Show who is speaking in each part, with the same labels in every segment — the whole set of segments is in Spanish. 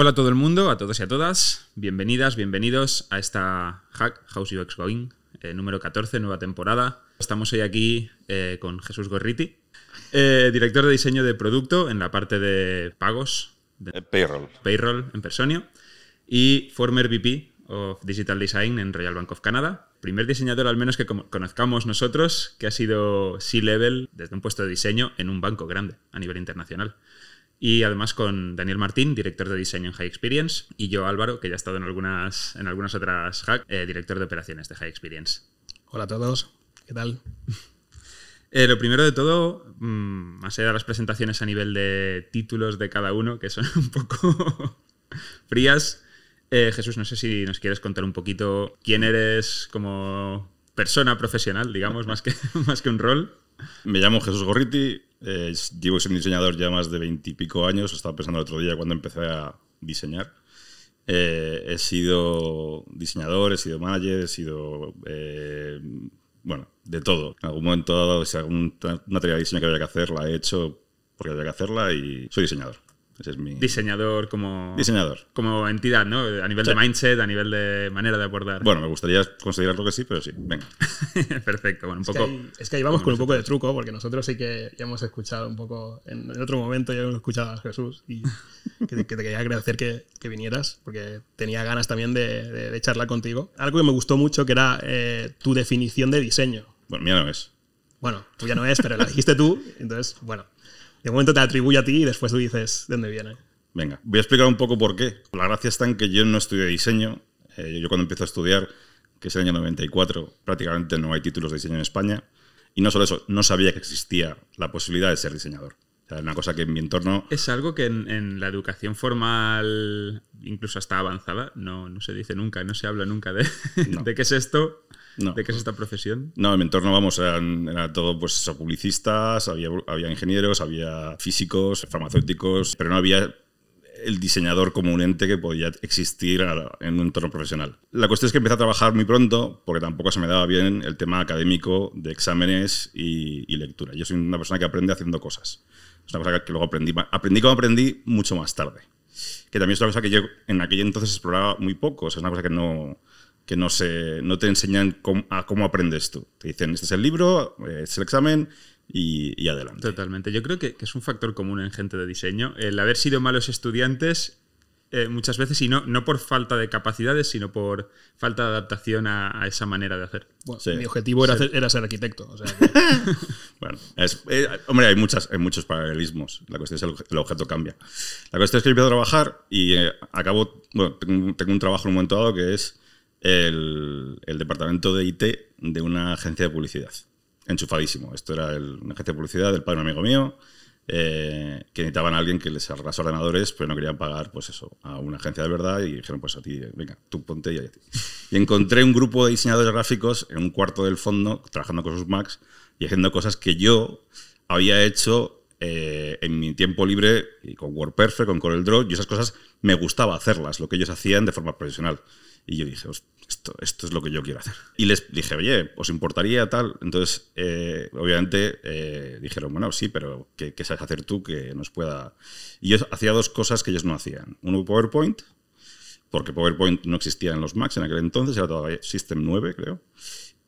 Speaker 1: Hola a todo el mundo, a todos y a todas. Bienvenidas, bienvenidos a esta Hack House UX Going, eh, número 14, nueva temporada. Estamos hoy aquí eh, con Jesús Gorriti, eh, director de diseño de producto en la parte de pagos.
Speaker 2: De payroll.
Speaker 1: Payroll en Personio. Y former VP of Digital Design en Royal Bank of Canada. Primer diseñador, al menos que conozcamos nosotros, que ha sido C-Level desde un puesto de diseño en un banco grande a nivel internacional. Y además con Daniel Martín, director de diseño en High Experience, y yo Álvaro, que ya ha estado en algunas, en algunas otras hack, eh, director de operaciones de High Experience.
Speaker 3: Hola a todos, ¿qué tal?
Speaker 1: Eh, lo primero de todo, mm, más allá de las presentaciones a nivel de títulos de cada uno, que son un poco frías, eh, Jesús, no sé si nos quieres contar un poquito quién eres como persona profesional, digamos, más que, más que un rol.
Speaker 2: Me llamo Jesús Gorriti, eh, llevo siendo diseñador ya más de veintipico años, estaba pensando el otro día cuando empecé a diseñar. Eh, he sido diseñador, he sido manager, he sido, bueno, de todo. En algún momento, si alguna tarea de diseño que había que hacer, la he hecho porque había que hacerla y soy diseñador.
Speaker 1: Diseñador como...
Speaker 2: Diseñador.
Speaker 1: Como entidad, ¿no? A nivel de mindset, a nivel de manera de abordar.
Speaker 2: Bueno, me gustaría considerarlo que sí, pero sí, venga.
Speaker 1: Perfecto, bueno, un poco...
Speaker 3: es que ahí vamos con un poco de truco, porque nosotros sí que ya hemos escuchado un poco, en, otro momento ya hemos escuchado a Jesús y que, te quería agradecer que, vinieras, porque tenía ganas también de, de, charlar contigo. Algo que me gustó mucho, que era eh, tu definición de diseño.
Speaker 2: Bueno, mía no es.
Speaker 3: Bueno, ya no es, pero la dijiste tú, entonces, bueno, de momento te atribuye a ti y después tú dices de dónde viene.
Speaker 2: Venga, voy a explicar un poco por qué. La gracia está en que yo no estudié diseño. Eh, yo cuando empiezo a estudiar, que es el año 94, prácticamente no hay títulos de diseño en España. Y no solo eso, no sabía que existía la posibilidad de ser diseñador. O sea, una cosa que en mi entorno...
Speaker 1: Es algo que en, la educación formal, incluso hasta avanzada, no, no, se dice nunca, no se habla nunca de, de qué es esto. ¿De qué es esta profesión?
Speaker 2: No, en mi entorno, vamos, eran, era todo pues publicistas, había, había ingenieros, había físicos, farmacéuticos, pero no había el diseñador como un ente que podía existir en un entorno profesional. La cuestión es que empecé a trabajar muy pronto, porque tampoco se me daba bien el tema académico de exámenes y, lectura. Yo soy una persona que aprende haciendo cosas. Es una cosa que luego aprendí. Aprendí como aprendí mucho más tarde. Que también es una cosa que yo en aquel entonces exploraba muy poco. es una cosa que no, que no, se, no te enseñan cómo, a cómo aprendes tú. Te dicen, este es el libro, este es el examen y, adelante.
Speaker 1: Totalmente. Yo creo que, es un factor común en gente de diseño. El haber sido malos estudiantes eh, muchas veces, y no, no por falta de capacidades, sino por falta de adaptación a, esa manera de hacer.
Speaker 3: Mi objetivo era, ser, era ser arquitecto.
Speaker 2: bueno, eh, hombre, hay, muchas, hay muchos paralelismos. La cuestión es el, el objeto cambia. La cuestión es que empiezo a trabajar y eh, acabo, bueno, tengo, tengo, un trabajo en un momento dado que es el, departamento de IT de una agencia de publicidad. Enchufadísimo. Esto era una agencia de publicidad del padre de un amigo mío, eh, que necesitaban a alguien que les arreglase ordenadores, pero no querían pagar, pues eso, a una agencia de verdad y dijeron, pues a ti, venga, tú ponte y a ti. Y encontré un grupo de diseñadores gráficos en un cuarto del fondo, trabajando con sus Macs y haciendo cosas que yo había hecho eh, en mi tiempo libre y con WordPerfect, con CorelDRAW, y esas cosas me gustaba hacerlas, lo que ellos hacían de forma profesional. Y yo dije, esto, esto es lo que yo quiero hacer. Y les dije, oye, ¿os importaría tal? Entonces, eh, obviamente, eh, dijeron, bueno, sí, pero ¿qué, sabes hacer tú que nos pueda...? Y yo hacía dos cosas que ellos no hacían. Uno, PowerPoint, porque PowerPoint no existía en los Macs en aquel entonces, era todavía System 9, creo,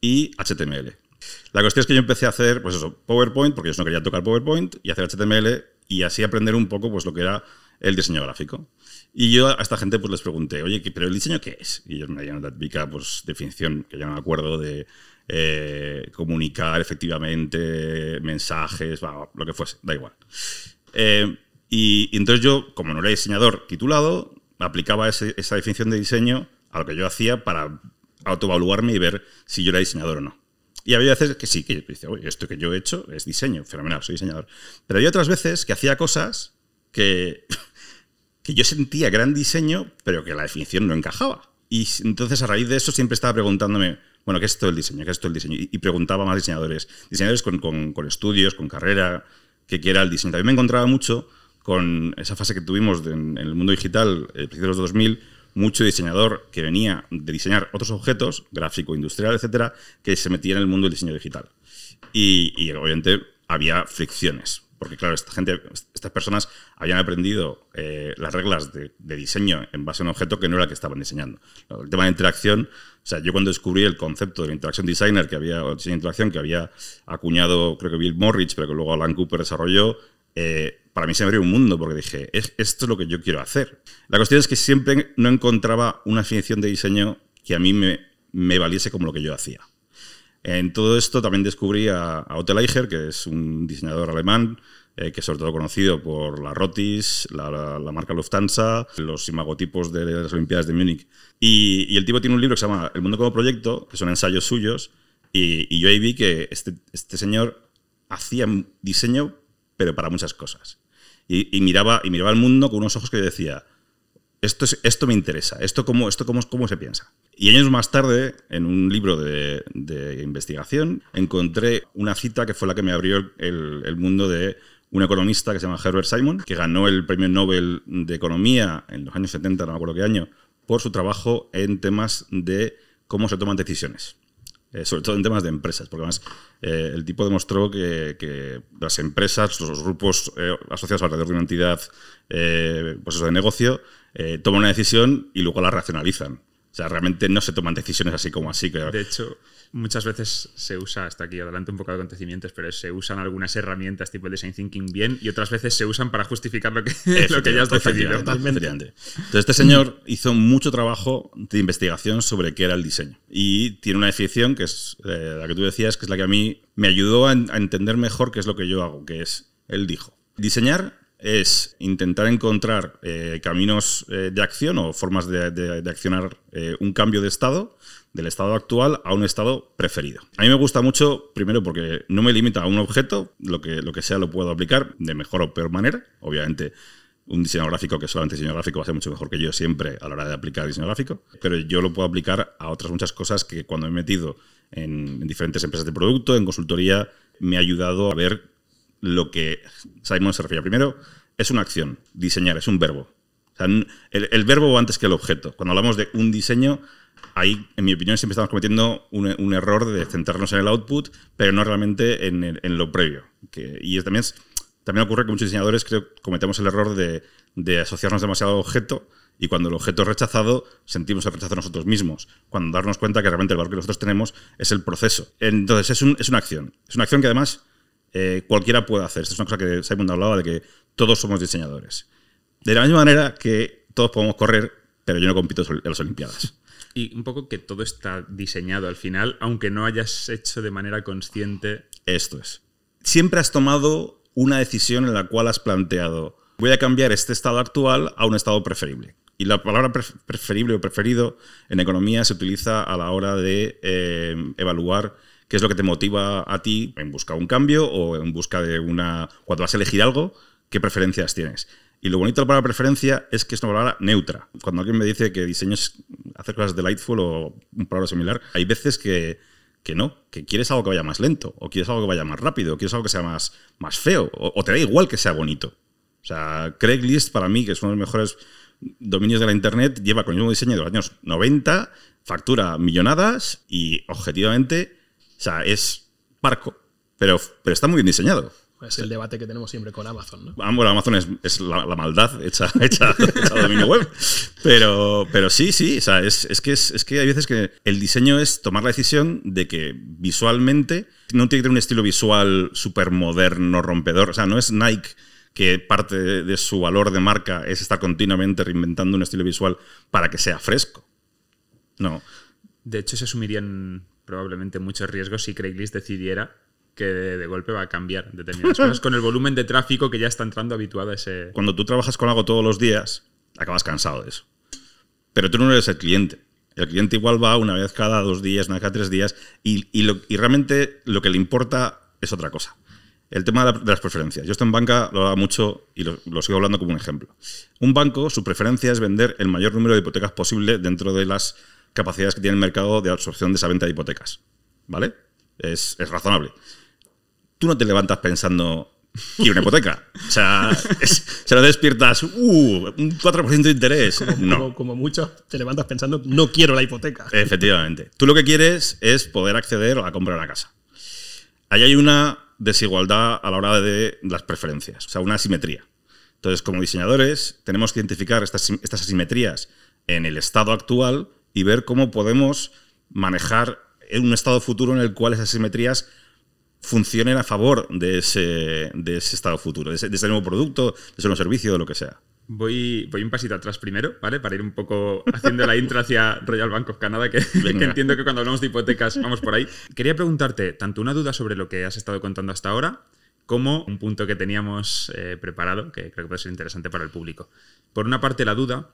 Speaker 2: y HTML. La cuestión es que yo empecé a hacer, pues eso, PowerPoint, porque yo no quería tocar PowerPoint, y hacer HTML, y así aprender un poco, pues lo que era el diseño gráfico. Y yo a esta gente pues les pregunté, oye, ¿pero el diseño qué es? Y ellos me dieron la típica pues, definición, que ya no me acuerdo, de eh, comunicar efectivamente mensajes, lo que fuese, da igual. Eh, y, entonces yo, como no era diseñador titulado, aplicaba esa definición de diseño a lo que yo hacía para autoevaluarme y ver si yo era diseñador o no. Y había veces que sí, que yo decía, oye, esto que yo he hecho es diseño, fenomenal, soy diseñador. Pero había otras veces que hacía cosas que que yo sentía gran diseño, pero que la definición no encajaba. Y entonces a raíz de eso siempre estaba preguntándome, bueno, ¿qué es todo el diseño? ¿Qué es todo el diseño? Y, preguntaba a más diseñadores, diseñadores con, con, estudios, con carrera, que quiera el diseño. También me encontraba mucho con esa fase que tuvimos en el mundo digital, el principio de los 2000, mucho diseñador que venía de diseñar otros objetos, gráfico, industrial, etcétera, que se metía en el mundo del diseño digital. Y, y obviamente había fricciones Porque, claro, esta gente, estas personas habían aprendido eh, las reglas de, diseño en base a un objeto que no era el que estaban diseñando. El tema de interacción, o sea, yo cuando descubrí el concepto del Interaction Designer, que había, o diseño de interacción, que había acuñado, creo que Bill Morrich, pero que luego Alan Cooper desarrolló, eh, para mí se abrió un mundo porque dije, esto es lo que yo quiero hacer. La cuestión es que siempre no encontraba una definición de diseño que a mí me, me valiese como lo que yo hacía. En todo esto también descubrí a, a Otto Leicher, que es un diseñador alemán, eh, que es sobre todo conocido por la Rotis, la, marca Lufthansa, los imagotipos de las Olimpiadas de Múnich. Y, el tipo tiene un libro que se llama El mundo como proyecto, que son ensayos suyos, y, yo ahí vi que este, este, señor hacía diseño, pero para muchas cosas. Y, miraba, y miraba el mundo con unos ojos que yo decía, esto, es, esto me interesa, esto cómo, esto cómo, cómo se piensa. Y años más tarde, en un libro de, investigación, encontré una cita que fue la que me abrió el, mundo de un economista que se llama Herbert Simon, que ganó el premio Nobel de Economía en los años 70, no me acuerdo qué año, por su trabajo en temas de cómo se toman decisiones. Eh, sobre todo en temas de empresas, porque además eh, el tipo demostró que, las empresas, los grupos eh, asociados alrededor de una entidad pues eso, de negocio, toman una decisión y luego la racionalizan. O sea, realmente no se toman decisiones así como así.
Speaker 1: De hecho, muchas veces se usa, hasta aquí adelante un poco de acontecimientos, pero se usan algunas herramientas tipo el design thinking bien y otras veces se usan para justificar lo que, lo que ya has definido.
Speaker 2: Totalmente. Entonces, este señor hizo mucho trabajo de investigación sobre qué era el diseño. Y tiene una definición que es eh, la que tú decías, que es la que a mí me ayudó a, a entender mejor qué es lo que yo hago, que es, él dijo, diseñar es intentar encontrar eh, caminos eh, de acción o formas de, accionar eh, un cambio de estado del estado actual a un estado preferido. A mí me gusta mucho, primero porque no me limita a un objeto, lo que, lo que sea lo puedo aplicar de mejor o peor manera. Obviamente, un diseño gráfico que solamente diseño gráfico va a ser mucho mejor que yo siempre a la hora de aplicar diseño gráfico, pero yo lo puedo aplicar a otras muchas cosas que cuando me he metido en, en diferentes empresas de producto, en consultoría, me ha ayudado a ver lo que Simon se refiere. Primero, es una acción, diseñar, es un verbo. el, verbo va antes que el objeto. Cuando hablamos de un diseño, ahí, en mi opinión, siempre estamos cometiendo un, error de centrarnos en el output, pero no realmente en, lo previo. y también, también ocurre que muchos diseñadores cometemos el error de, asociarnos demasiado al objeto y cuando el objeto es rechazado, sentimos el rechazo nosotros mismos. Cuando darnos cuenta que realmente el valor que nosotros tenemos es el proceso. Entonces, es, es una acción. Es una acción que además eh, cualquiera puede hacer. Esta es una cosa que Simon hablaba de que todos somos diseñadores. De la misma manera que todos podemos correr, pero yo no compito en las Olimpiadas.
Speaker 1: Y un poco que todo está diseñado al final, aunque no hayas hecho de manera consciente.
Speaker 2: Esto es. Siempre has tomado una decisión en la cual has planteado, voy a cambiar este estado actual a un estado preferible. Y la palabra preferible o preferido en economía se utiliza a la hora de eh, evaluar qué es lo que te motiva a ti en busca de un cambio o en busca de una... Cuando vas a elegir algo, ¿qué preferencias tienes? Y lo bonito de la palabra preferencia es que es una palabra neutra. Cuando alguien me dice que diseño es hacer cosas delightful o un palabra similar, hay veces que, que no, que quieres algo que vaya más lento, o quieres algo que vaya más rápido, o quieres algo que sea más, más feo, o, te da igual que sea bonito. O sea, Craigslist para mí, que es uno de los mejores dominios de la Internet, lleva con el mismo diseño de los años 90, factura millonadas y objetivamente o sea, es parco, pero, pero está muy bien diseñado.
Speaker 3: Es el debate que tenemos siempre con Amazon, ¿no?
Speaker 2: Bueno, Amazon es, la, maldad hecha, hecha, dominio web. Pero, pero sí, sí, o sea, es, que es, que hay veces que el diseño es tomar la decisión de que visualmente no tiene que tener un estilo visual súper moderno, rompedor. O sea, no es Nike que parte de su valor de marca es estar continuamente reinventando un estilo visual para que sea fresco. No.
Speaker 1: De hecho, se asumirían probablemente muchos riesgos si Craigslist decidiera que de, golpe va a cambiar determinadas cosas con el volumen de tráfico que ya está entrando habituado a ese...
Speaker 2: Cuando tú trabajas con algo todos los días, acabas cansado de eso. Pero tú no eres el cliente. El cliente igual va una vez cada dos días, una vez cada tres días, y, y, realmente lo que le importa es otra cosa. El tema de, las preferencias. Yo esto en banca lo hago mucho y lo, lo, sigo hablando como un ejemplo. Un banco, su preferencia es vender el mayor número de hipotecas posible dentro de las capacidades que tiene el mercado de absorción de esa venta de hipotecas. ¿Vale? Es, razonable. Tú no te levantas pensando, quiero una hipoteca. O sea, se lo despiertas, uh, un 4% de interés.
Speaker 3: Como,
Speaker 2: no.
Speaker 3: Como, mucho, te levantas pensando, no quiero la hipoteca.
Speaker 2: Efectivamente. Tú lo que quieres es poder acceder a la compra de una casa. Ahí hay una desigualdad a la hora de las preferencias, o sea, una asimetría. Entonces, como diseñadores, tenemos que identificar estas, estas asimetrías en el estado actual y ver cómo podemos manejar un estado futuro en el cual esas asimetrías funcionen a favor de ese, de ese estado futuro, de ese, de ese nuevo producto, de ese nuevo servicio, de lo que sea.
Speaker 1: Voy, voy un pasito atrás primero, ¿vale? Para ir un poco haciendo la intro hacia Royal Bank of Canada, que, que, entiendo que cuando hablamos de hipotecas vamos por ahí. Quería preguntarte tanto una duda sobre lo que has estado contando hasta ahora, como un punto que teníamos eh, preparado, que creo que puede ser interesante para el público. Por una parte, la duda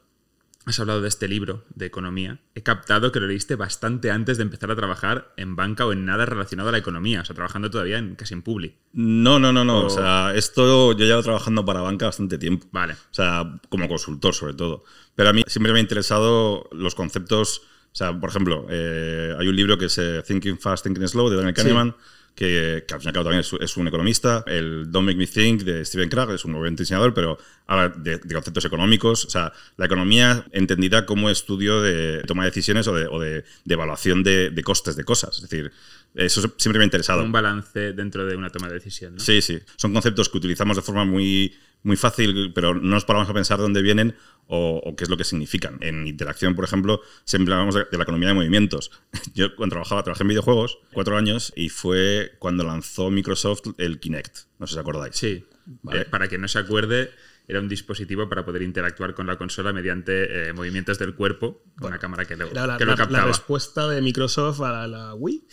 Speaker 1: has hablado de este libro de economía. He captado que lo leíste bastante antes de empezar a trabajar en banca o en nada relacionado a la economía, o sea, trabajando todavía en, casi en Publi.
Speaker 2: No, no, no, no. O... sea, esto yo llevo trabajando para banca bastante tiempo.
Speaker 1: Vale.
Speaker 2: O sea, como consultor sobre todo. Pero a mí siempre me ha interesado los conceptos. O sea, por ejemplo, eh, hay un libro que es eh, Thinking Fast, Thinking Slow de Daniel Kahneman. Sí que, que, al fin y al cabo también es, es, un economista. El Don't Make Me Think de Steven Krag es un buen diseñador, pero habla de, de, conceptos económicos. O sea, la economía entendida como estudio de toma de decisiones o de, o de evaluación de, costes de cosas. Es decir, eso siempre me ha interesado.
Speaker 1: Un balance dentro de una toma de decisión. ¿no?
Speaker 2: Sí, sí. Son conceptos que utilizamos de forma muy, muy fácil, pero no nos paramos a pensar dónde vienen o, o, qué es lo que significan. En interacción, por ejemplo, siempre hablamos de, de, la economía de movimientos. Yo cuando trabajaba, trabajé en videojuegos cuatro años y fue cuando lanzó Microsoft el Kinect. No sé si os acordáis.
Speaker 1: Sí. Vale. Eh, para quien no se acuerde, era un dispositivo para poder interactuar con la consola mediante eh, movimientos del cuerpo con bueno, una cámara que lo,
Speaker 3: era la,
Speaker 1: que lo
Speaker 3: la,
Speaker 1: captaba.
Speaker 3: la respuesta de Microsoft a la, la Wii.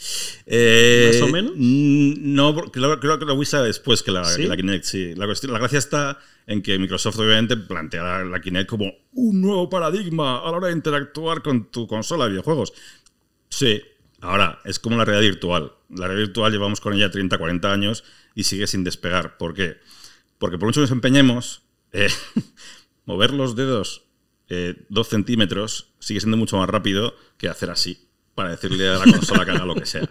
Speaker 2: Eh,
Speaker 3: ¿Más o menos?
Speaker 2: No, creo, creo, que la Wii sale después que la,
Speaker 3: ¿Sí?
Speaker 2: que la Kinect, sí. La, cuestión, la gracia está en que Microsoft obviamente plantea la, la Kinect como un nuevo paradigma a la hora de interactuar con tu consola de videojuegos. Sí, Ahora, es como la realidad virtual. La realidad virtual llevamos con ella 30, 40 años y sigue sin despegar. ¿Por qué? Porque por mucho que nos empeñemos, eh, mover los dedos eh, dos centímetros sigue siendo mucho más rápido que hacer así para decirle a la consola que haga lo que sea.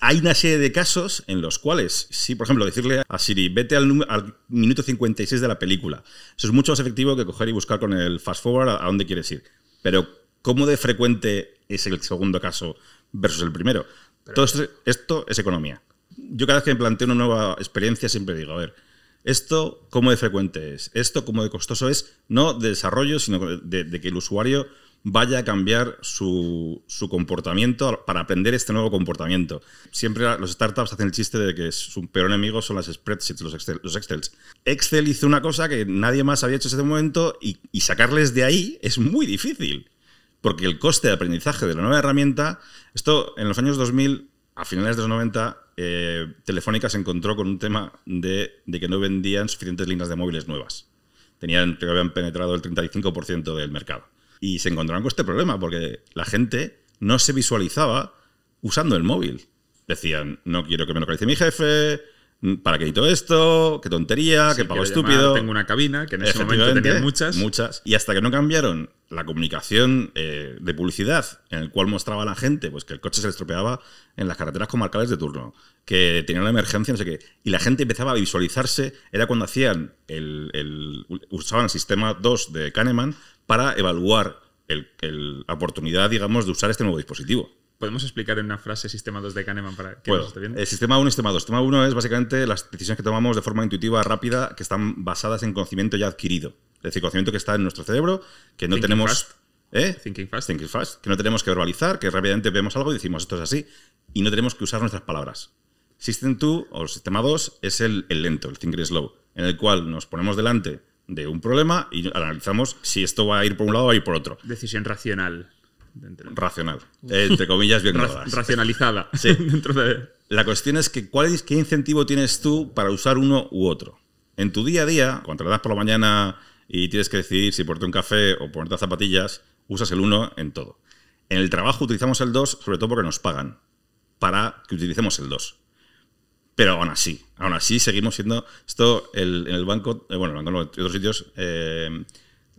Speaker 2: Hay una serie de casos en los cuales, sí, por ejemplo, decirle a Siri, vete al, al, minuto 56 de la película. Eso es mucho más efectivo que coger y buscar con el fast forward a, a dónde quieres ir. Pero, ¿cómo de frecuente es el segundo caso versus el primero? Pero Todo esto, esto es economía. Yo cada vez que me planteo una nueva experiencia siempre digo, a ver, esto cómo de frecuente es, esto cómo de costoso es, no de desarrollo, sino de, que el usuario vaya a cambiar su, su, comportamiento para aprender este nuevo comportamiento. Siempre los startups hacen el chiste de que su peor enemigo son las spreadsheets, los, Excel, los Excels. Excel hizo una cosa que nadie más había hecho en ese momento y, y sacarles de ahí es muy difícil. Porque el coste de aprendizaje de la nueva herramienta, esto en los años 2000, a finales de los 90, eh, Telefónica se encontró con un tema de, que no vendían suficientes líneas de móviles nuevas. Tenían, que habían penetrado el 35% del mercado. Y se encontraron con este problema porque la gente no se visualizaba usando el móvil. Decían, no quiero que me localice mi jefe, ¿para qué necesito esto? ¿Qué tontería?
Speaker 1: Sí,
Speaker 2: ¿Qué pago estúpido?
Speaker 1: Llamar, tengo una cabina, que en ese momento tenía muchas.
Speaker 2: Muchas. Y hasta que no cambiaron la comunicación eh, de publicidad, en el cual mostraba a la gente pues, que el coche se le estropeaba en las carreteras comarcales de turno, que tenía una emergencia, no sé qué, y la gente empezaba a visualizarse, era cuando hacían el, el usaban el sistema 2 de Kahneman para evaluar el, el, la oportunidad, digamos, de usar este nuevo dispositivo.
Speaker 1: ¿Podemos explicar en una frase sistema 2 de Kahneman para que
Speaker 2: bueno,
Speaker 1: nos esté viendo?
Speaker 2: El sistema 1 y sistema 2. Sistema 1 es básicamente las decisiones que tomamos de forma intuitiva, rápida, que están basadas en conocimiento ya adquirido. Es decir, conocimiento que está en nuestro cerebro, que no
Speaker 1: Thinking
Speaker 2: tenemos...
Speaker 1: Fast.
Speaker 2: ¿Eh?
Speaker 1: Thinking fast.
Speaker 2: Thinking fast. Que no tenemos que verbalizar, que rápidamente vemos algo y decimos esto es así. Y no tenemos que usar nuestras palabras. System 2 o sistema 2 es el, el lento, el thinking slow, en el cual nos ponemos delante de un problema y analizamos si esto va a ir por un lado o va a ir por otro.
Speaker 1: Decisión racional.
Speaker 2: Racional. Entre comillas, bien
Speaker 1: Ra Racionalizada.
Speaker 2: Sí.
Speaker 1: Dentro de...
Speaker 2: La cuestión es que ¿cuál es, ¿qué incentivo tienes tú para usar uno u otro? En tu día a día, cuando te das por la mañana y tienes que decidir si ponerte un café o ponerte zapatillas, usas el 1 en todo. En el trabajo utilizamos el 2 sobre todo porque nos pagan para que utilicemos el 2. Pero aún así, aún así seguimos siendo... Esto el, en el banco, eh, bueno, en otros sitios, eh,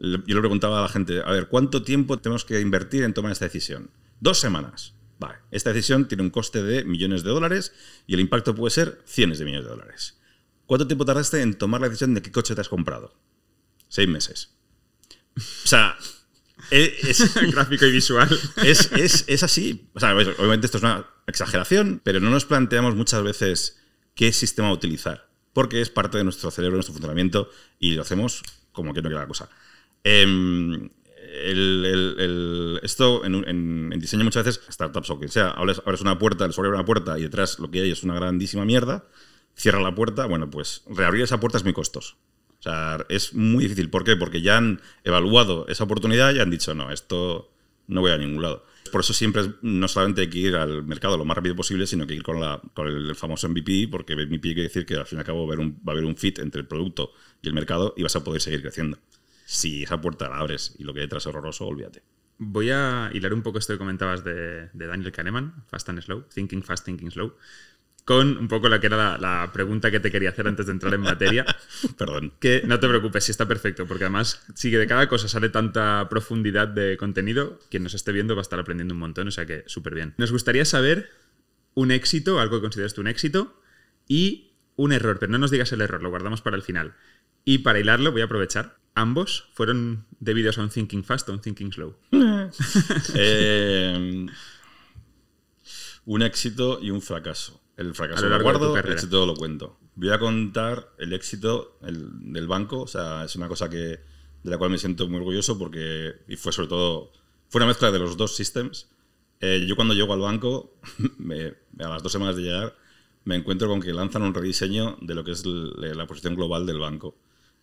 Speaker 2: yo le preguntaba a la gente, a ver, ¿cuánto tiempo tenemos que invertir en tomar esta decisión? Dos semanas. Vale, esta decisión tiene un coste de millones de dólares y el impacto puede ser cientos de millones de dólares. ¿Cuánto tiempo tardaste en tomar la decisión de qué coche te has comprado? Seis meses. O sea, es,
Speaker 1: gráfico y visual.
Speaker 2: Es, es, es así. O sea, obviamente esto es una exageración, pero no nos planteamos muchas veces qué sistema utilizar, porque es parte de nuestro cerebro, nuestro funcionamiento, y lo hacemos como que no quiera la cosa. Em, esto en, en- en diseño muchas veces, startups o quien sea, abres, una puerta, el usuario abre una puerta y detrás lo que hay es una grandísima mierda, cierra la puerta, bueno, pues reabrir esa puerta es muy costoso. O sea, es muy difícil. ¿Por qué? Porque ya han evaluado esa oportunidad y han dicho, no, esto no voy a ningún lado. Por eso siempre no solamente hay que ir al mercado lo más rápido posible, sino que ir con, la, con el famoso MVP, porque MVP quiere decir que al fin y al cabo va a haber un fit entre el producto y el mercado y vas a poder seguir creciendo. Si esa puerta la abres y lo que hay detrás es horroroso, olvídate.
Speaker 1: Voy a hilar un poco esto que comentabas de, de Daniel Kahneman, Fast and Slow, Thinking Fast, Thinking Slow, con un poco la que era la, la pregunta que te quería hacer antes de entrar en materia.
Speaker 2: Perdón.
Speaker 1: Que no te preocupes, sí está perfecto, porque además sí que de cada cosa sale tanta profundidad de contenido, quien nos esté viendo va a estar aprendiendo un montón, o sea que súper bien. Nos gustaría saber un éxito, algo que consideres tú un éxito, y un error, pero no nos digas el error, lo guardamos para el final. Y para hilarlo voy a aprovechar, ambos fueron debidos a un thinking fast o un thinking slow.
Speaker 2: Eh, un éxito y un fracaso. El
Speaker 1: A
Speaker 2: fracaso
Speaker 1: lo
Speaker 2: guardo, el éxito lo cuento. Voy a contar el éxito el- del banco. O sea, es una cosa que, de la cual me siento muy orgulloso porque y fue sobre todo fue una mezcla de los dos systems. Eh, yo cuando llego al banco, me- a las dos semanas de llegar, me encuentro con que lanzan un rediseño de lo que es l- la posición global del banco.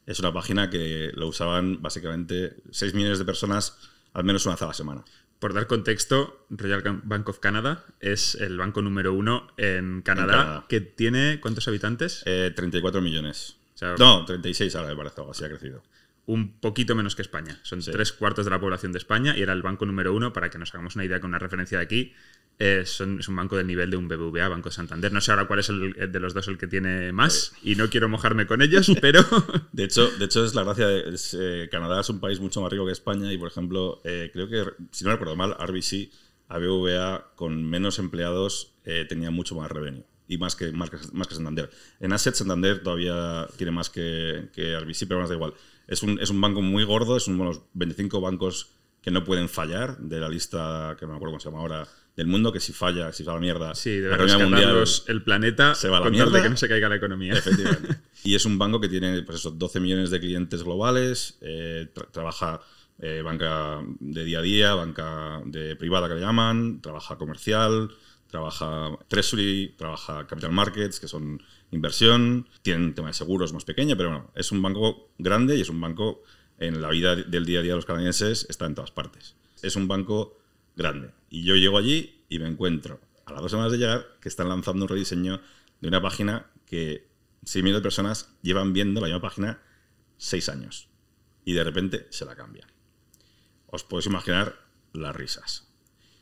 Speaker 2: Es una página que lo usaban básicamente 6 millones de personas al menos una vez a la semana.
Speaker 1: Por dar contexto, Royal Bank of Canada es el banco número uno en Canadá,
Speaker 2: Canadá.
Speaker 1: que tiene ¿cuántos habitantes?
Speaker 2: Eh, 34 millones.
Speaker 1: O sea,
Speaker 2: No, 36 ahora me parece, algo así ha crecido.
Speaker 1: Un poquito menos que España. Son
Speaker 2: Sí.
Speaker 1: tres cuartos de la población de España y era el banco número uno, para que nos hagamos una idea con una referencia de aquí. eh, son- es un banco del nivel de un BBVA, Banco Santander. No sé ahora cuál es el, de los dos el que tiene más y no quiero mojarme con ellos, pero
Speaker 2: De hecho, de hecho es la gracia de es, eh, Canadá es un país mucho más rico que España y, por ejemplo, eh, creo que, si no recuerdo mal, RBC, ABVA, con menos empleados, eh, tenía mucho más revenue. Y más que, más, que, más que Santander. En Asset, Santander todavía tiene más que, que RBC, pero bueno, da igual. Es un, es un banco muy gordo, es uno de los 25 bancos que no pueden fallar de la lista, que no me acuerdo cómo se llama ahora, del mundo, que si falla, si va a la mierda,
Speaker 1: sí, debe
Speaker 2: la economía mundial
Speaker 1: el planeta
Speaker 2: se va a la
Speaker 1: tal de
Speaker 2: mierda.
Speaker 1: que no se caiga la economía.
Speaker 2: Efectivamente. y es un banco que tiene, pues eso, 12 millones de clientes globales, eh, tra- trabaja eh, banca de día a día, banca de privada que le llaman, trabaja comercial, trabaja treasury, trabaja capital markets, que son inversión, tiene un tema de seguros más pequeño, pero bueno, es un banco grande y es un banco en la vida del día a día de los canadienses, está en todas partes. Es un banco grande. Y yo llego allí y me encuentro, a las dos semanas de llegar, que están lanzando un rediseño de una página que 6 millones de personas llevan viendo la misma página 6 años. Y de repente se la cambian. Os podéis imaginar las risas.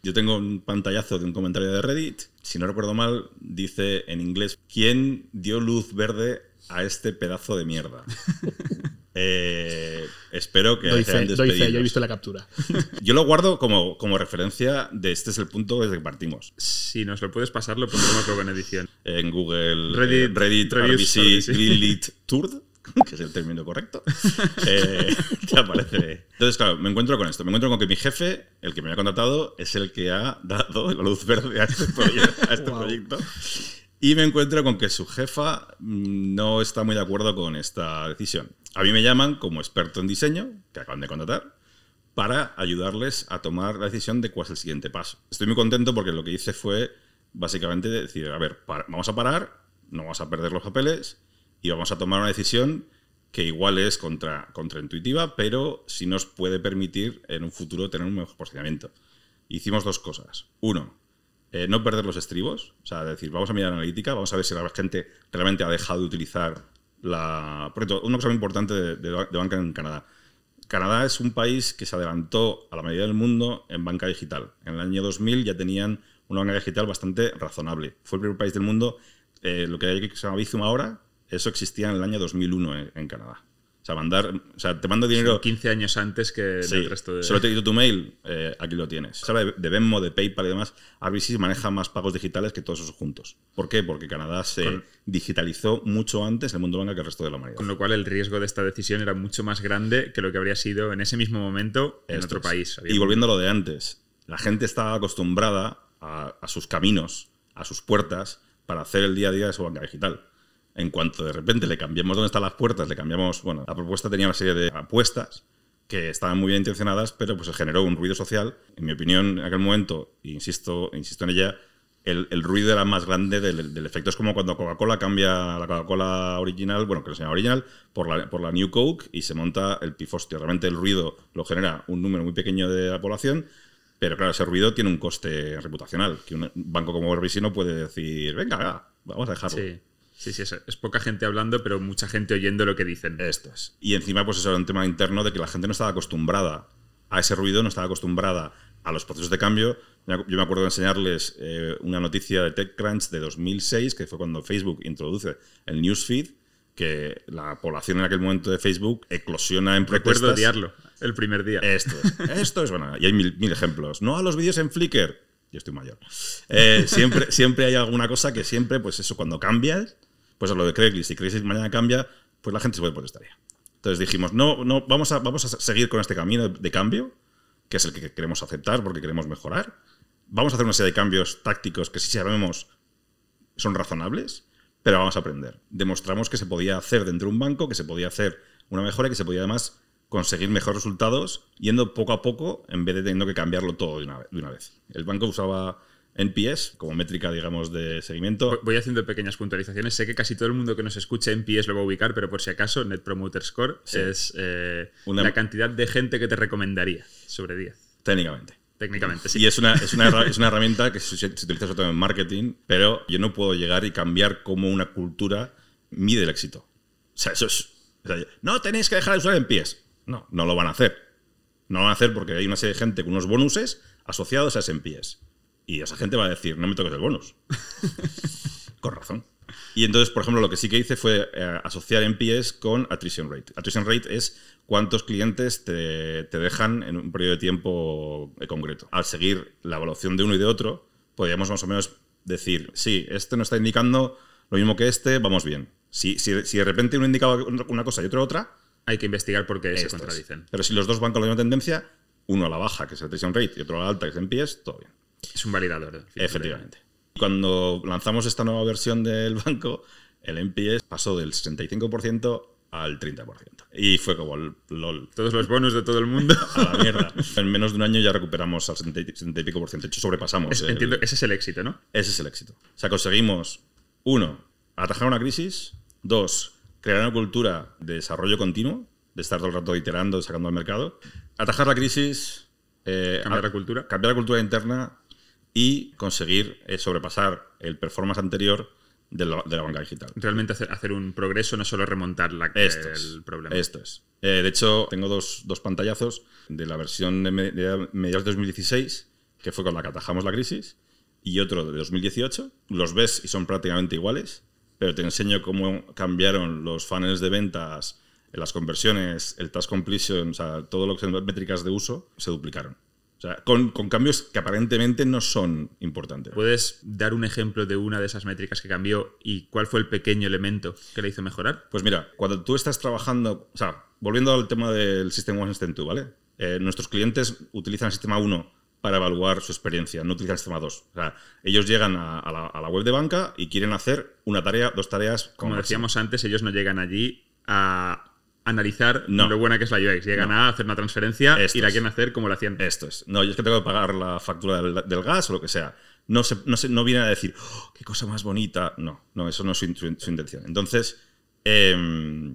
Speaker 2: Yo tengo un pantallazo de un comentario de Reddit. Si no recuerdo mal, dice en inglés: ¿Quién dio luz verde a este pedazo de mierda? Eh, espero que
Speaker 3: Doy fe, doy fe, yo he visto la captura.
Speaker 2: Yo lo guardo como, como referencia de este es el punto desde que partimos.
Speaker 1: Si nos lo puedes pasar, lo pondremos luego en edición.
Speaker 2: En Google,
Speaker 1: Reddit,
Speaker 2: eh, Reddit, RBC. Greenlit Tour, que es el término correcto, eh, te aparece. Entonces, claro, me encuentro con esto. Me encuentro con que mi jefe, el que me ha contratado, es el que ha dado la luz verde a este, proye- a este
Speaker 3: Wow.
Speaker 2: proyecto. Y me encuentro con que su jefa mm, no está muy de acuerdo con esta decisión. A mí me llaman como experto en diseño, que acaban de contratar, para ayudarles a tomar la decisión de cuál es el siguiente paso. Estoy muy contento porque lo que hice fue básicamente decir, a ver, vamos a parar, no vamos a perder los papeles y vamos a tomar una decisión que igual es contra, contraintuitiva, pero sí nos puede permitir en un futuro tener un mejor posicionamiento. Hicimos dos cosas. Uno, eh, no perder los estribos, o sea, decir, vamos a mirar analítica, vamos a ver si la gente realmente ha dejado de utilizar la... Por ejemplo, una cosa muy importante de, de- de banca en Canadá. Canadá es un país que se adelantó a la mayoría del mundo en banca digital. En el año 2000 ya tenían una banca digital bastante razonable. Fue el primer país del mundo, eh, lo que hay que se llama Bizum ahora, eso existía en el año 2001 en, en Canadá. O sea, mandar, o sea, te mando dinero...
Speaker 1: 15 años antes que
Speaker 2: Sí,
Speaker 1: el resto de...
Speaker 2: Solo te he tu mail, eh, aquí lo tienes. Se habla de, de Venmo, de PayPal y demás. RBC maneja más pagos digitales que todos esos juntos. ¿Por qué? Porque Canadá se
Speaker 1: Con-
Speaker 2: digitalizó mucho antes el mundo banca que el resto de la humanidad.
Speaker 1: Con lo cual el riesgo de esta decisión era mucho más grande que lo que habría sido en ese mismo momento en
Speaker 2: Esto
Speaker 1: otro
Speaker 2: es.
Speaker 1: país. Había
Speaker 2: Y volviendo a lo de antes, la gente estaba acostumbrada a, a sus caminos, a sus puertas, para hacer el día a día de su banca digital. En cuanto de repente le cambiamos dónde están las puertas, le cambiamos, bueno, la propuesta tenía una serie de apuestas que estaban muy bien intencionadas, pero pues generó un ruido social. En mi opinión, en aquel momento, insisto, insisto en ella, el, ruido era más grande del, del, efecto. Es como cuando Coca-Cola cambia la Coca-Cola original, bueno, que se llama original, por la, New Coke y se monta el pifostio. Realmente el ruido lo genera un número muy pequeño de la población, pero claro, ese ruido tiene un coste reputacional, que un banco como RBC no puede decir, venga, vamos a dejarlo.
Speaker 1: Sí. Sí, sí, es, es, poca gente hablando, pero mucha gente oyendo lo que dicen.
Speaker 2: Esto es. Y encima, pues eso era un tema interno de que la gente no estaba acostumbrada a ese ruido, no estaba acostumbrada a los procesos de cambio. Yo me acuerdo de enseñarles eh, una noticia de TechCrunch de 2006, que fue cuando Facebook introduce el newsfeed, que la población en aquel momento de Facebook eclosiona en protestas.
Speaker 1: Recuerdo odiarlo el primer día.
Speaker 2: Esto es. Esto es bueno. Y hay mil, mil ejemplos. No a los vídeos en Flickr. Yo estoy mayor. Eh, siempre, siempre hay alguna cosa que siempre, pues eso, cuando cambias, pues a lo de Craigslist, si Craigslist mañana cambia, pues la gente se puede protestar ya. Entonces dijimos, no, no, vamos a, vamos a seguir con este camino de, cambio, que es el que queremos aceptar porque queremos mejorar. Vamos a hacer una serie de cambios tácticos que si sabemos son razonables, pero vamos a aprender. Demostramos que se podía hacer dentro de un banco, que se podía hacer una mejora que se podía además conseguir mejores resultados yendo poco a poco en vez de teniendo que cambiarlo todo de una vez. El banco usaba NPS como métrica, digamos, de seguimiento.
Speaker 1: Voy haciendo pequeñas puntualizaciones. Sé que casi todo el mundo que nos escuche NPS lo va a ubicar, pero por si acaso, Net Promoter Score sí. es eh, una... la cantidad de gente que te recomendaría sobre 10.
Speaker 2: Técnicamente.
Speaker 1: Técnicamente, sí.
Speaker 2: Y es una, es una, es una herramienta que se, se, utiliza sobre todo en marketing, pero yo no puedo llegar y cambiar cómo una cultura mide el éxito. O sea, eso es. O sea, no tenéis que dejar de usar NPS. No, no lo van a hacer. No lo van a hacer porque hay una serie de gente con unos bonuses asociados a ese NPS. Y esa gente va a decir, no me toques el bonus. con razón. Y entonces, por ejemplo, lo que sí que hice fue eh, asociar NPS con attrition rate. Attrition rate es cuántos clientes te, te, dejan en un periodo de tiempo concreto. Al seguir la evaluación de uno y de otro, podríamos más o menos decir, sí, este no está indicando lo mismo que este, vamos bien. Si, si, si de repente uno indicaba una cosa y otro otra,
Speaker 1: hay que investigar por qué se contradicen.
Speaker 2: Pero si los dos van con la misma tendencia, uno a la baja, que es attrition rate, y otro a la alta, que es NPS, todo bien.
Speaker 1: Es un validador.
Speaker 2: Efectivamente. Cuando lanzamos esta nueva versión del banco, el NPS pasó del 65% al 30%. Y fue como LOL.
Speaker 1: Todos los bonos de todo el mundo.
Speaker 2: A la mierda. En menos de un año ya recuperamos al 60 y pico por ciento. De hecho, sobrepasamos.
Speaker 1: Es,
Speaker 2: el,
Speaker 1: entiendo, ese es el éxito, ¿no?
Speaker 2: Ese es el éxito. O sea, conseguimos, uno, atajar una crisis. Dos, crear una cultura de desarrollo continuo, de estar todo el rato iterando, sacando al mercado. Atajar la crisis.
Speaker 1: Eh, cambiar la cultura.
Speaker 2: Cambiar la cultura interna y conseguir eh, sobrepasar el performance anterior de la, de la, banca digital.
Speaker 1: Realmente hacer, hacer, un progreso, no solo remontar la,
Speaker 2: esto
Speaker 1: el
Speaker 2: es,
Speaker 1: problema.
Speaker 2: Esto es. Eh, de hecho, tengo dos, dos, pantallazos de la versión de, me, de mediados de 2016, que fue con la que atajamos la crisis, y otro de 2018. Los ves y son prácticamente iguales, pero te enseño cómo cambiaron los funnels de ventas, las conversiones, el task completion, o sea, todo lo que son métricas de uso, se duplicaron. O sea, con, con, cambios que aparentemente no son importantes.
Speaker 1: ¿Puedes dar un ejemplo de una de esas métricas que cambió y cuál fue el pequeño elemento que le hizo mejorar?
Speaker 2: Pues mira, cuando tú estás trabajando, o sea, volviendo al tema del sistema One System 2, ¿vale? Eh, nuestros clientes utilizan el sistema 1 para evaluar su experiencia, no utilizan el sistema 2. O sea, ellos llegan a, a, la, a la, web de banca y quieren hacer una tarea, dos tareas.
Speaker 1: Como, como decíamos antes, ellos no llegan allí a analizar no. lo buena que es la UX. Llegan no. a hacer una transferencia Esto y la quieren hacer como la hacían.
Speaker 2: Esto es. No, yo es que tengo que pagar la factura del, del gas o lo que sea. No, se, no, se, no vienen a decir, oh, qué cosa más bonita. No, no, eso no es su, su, su intención. Entonces, eh,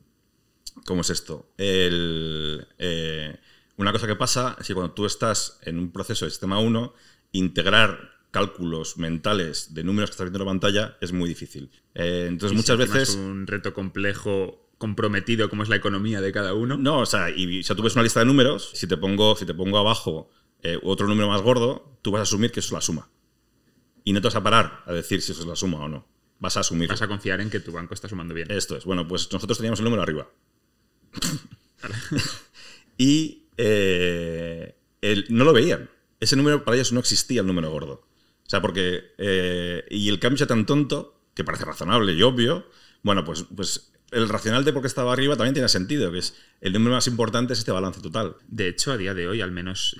Speaker 2: ¿cómo es esto? El, eh, una cosa que pasa es que cuando tú estás en un proceso de sistema 1, integrar cálculos mentales de números que estás viendo en la pantalla es muy difícil. Eh, entonces,
Speaker 1: y
Speaker 2: muchas
Speaker 1: si
Speaker 2: veces.
Speaker 1: Es un reto complejo comprometido como es la economía de cada uno.
Speaker 2: No, o sea, y, o sea, tú ves una lista de números, si te pongo, si te pongo abajo eh, otro número más gordo, tú vas a asumir que eso es la suma. Y no te vas a parar a decir si eso es la suma o no. Vas a asumir.
Speaker 1: Vas a confiar en que tu banco está sumando bien.
Speaker 2: Esto es. Bueno, pues nosotros teníamos el número arriba. y eh, el, no lo veían. Ese número para ellos no existía el número gordo. O sea, porque. Eh, y el cambio sea tan tonto, que parece razonable y obvio. Bueno, pues, pues el racional de por qué estaba arriba también tiene sentido, que es el número más importante es este balance total.
Speaker 1: De hecho, a día de hoy, al menos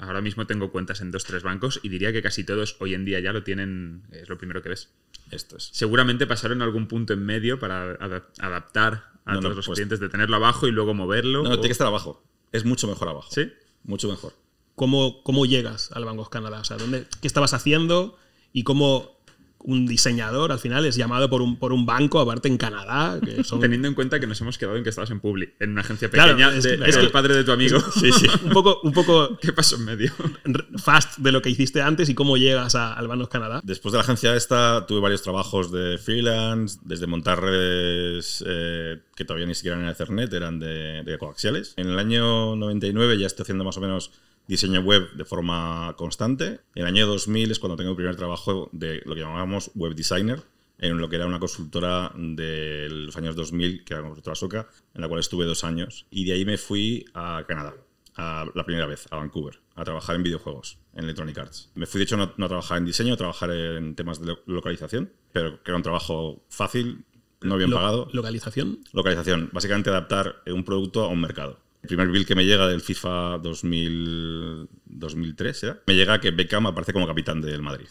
Speaker 1: ahora mismo tengo cuentas en dos, tres bancos y diría que casi todos hoy en día ya lo tienen, es lo primero que ves.
Speaker 2: Esto es.
Speaker 1: Seguramente pasaron algún punto en medio para ada- adaptar a
Speaker 2: No, no,
Speaker 1: todos los
Speaker 2: pues-
Speaker 1: clientes de tenerlo abajo y luego moverlo.
Speaker 2: No,
Speaker 1: o-
Speaker 2: tiene que estar abajo. Es mucho mejor abajo.
Speaker 1: ¿Sí?
Speaker 2: Mucho mejor.
Speaker 3: ¿Cómo, cómo llegas al Bank of Canada? O sea, ¿dónde, ¿qué estabas haciendo y cómo un diseñador al final es llamado por un, por un banco, aparte en Canadá? Que son
Speaker 1: Teniendo en cuenta que nos hemos quedado en que estabas en Publi, en una agencia
Speaker 3: Claro,
Speaker 1: pequeña
Speaker 3: es-
Speaker 1: de-
Speaker 3: es
Speaker 1: era
Speaker 3: que-
Speaker 1: el padre de tu amigo.
Speaker 2: Sí, sí.
Speaker 3: un poco, un poco
Speaker 1: ¿Qué pasó en medio?
Speaker 3: fast de lo que hiciste antes y cómo llegas a- al Bank of Canadá.
Speaker 2: Después de la agencia esta, tuve varios trabajos de freelance, desde montar redes eh, que todavía ni siquiera eran en Ethernet, eran de, de coaxiales. En el año 99 ya estoy haciendo más o menos diseño web de forma constante. En el año 2000 es cuando tengo el primer trabajo de lo que llamábamos web designer, en lo que era una consultora de los años 2000, que era una consultora soca, en la cual estuve dos años. Y de ahí me fui a Canadá, a la primera vez, a Vancouver, a trabajar en videojuegos, en Electronic Arts. Me fui, de hecho, no, no a trabajar en diseño, a trabajar en temas de lo- localización, pero que era un trabajo fácil, no bien
Speaker 3: Lo-
Speaker 2: pagado.
Speaker 3: Localización.
Speaker 2: Localización, básicamente adaptar un producto a un mercado. El primer bill que me llega del FIFA 2000, 2003 ¿era? me llega que Beckham aparece como capitán del Madrid.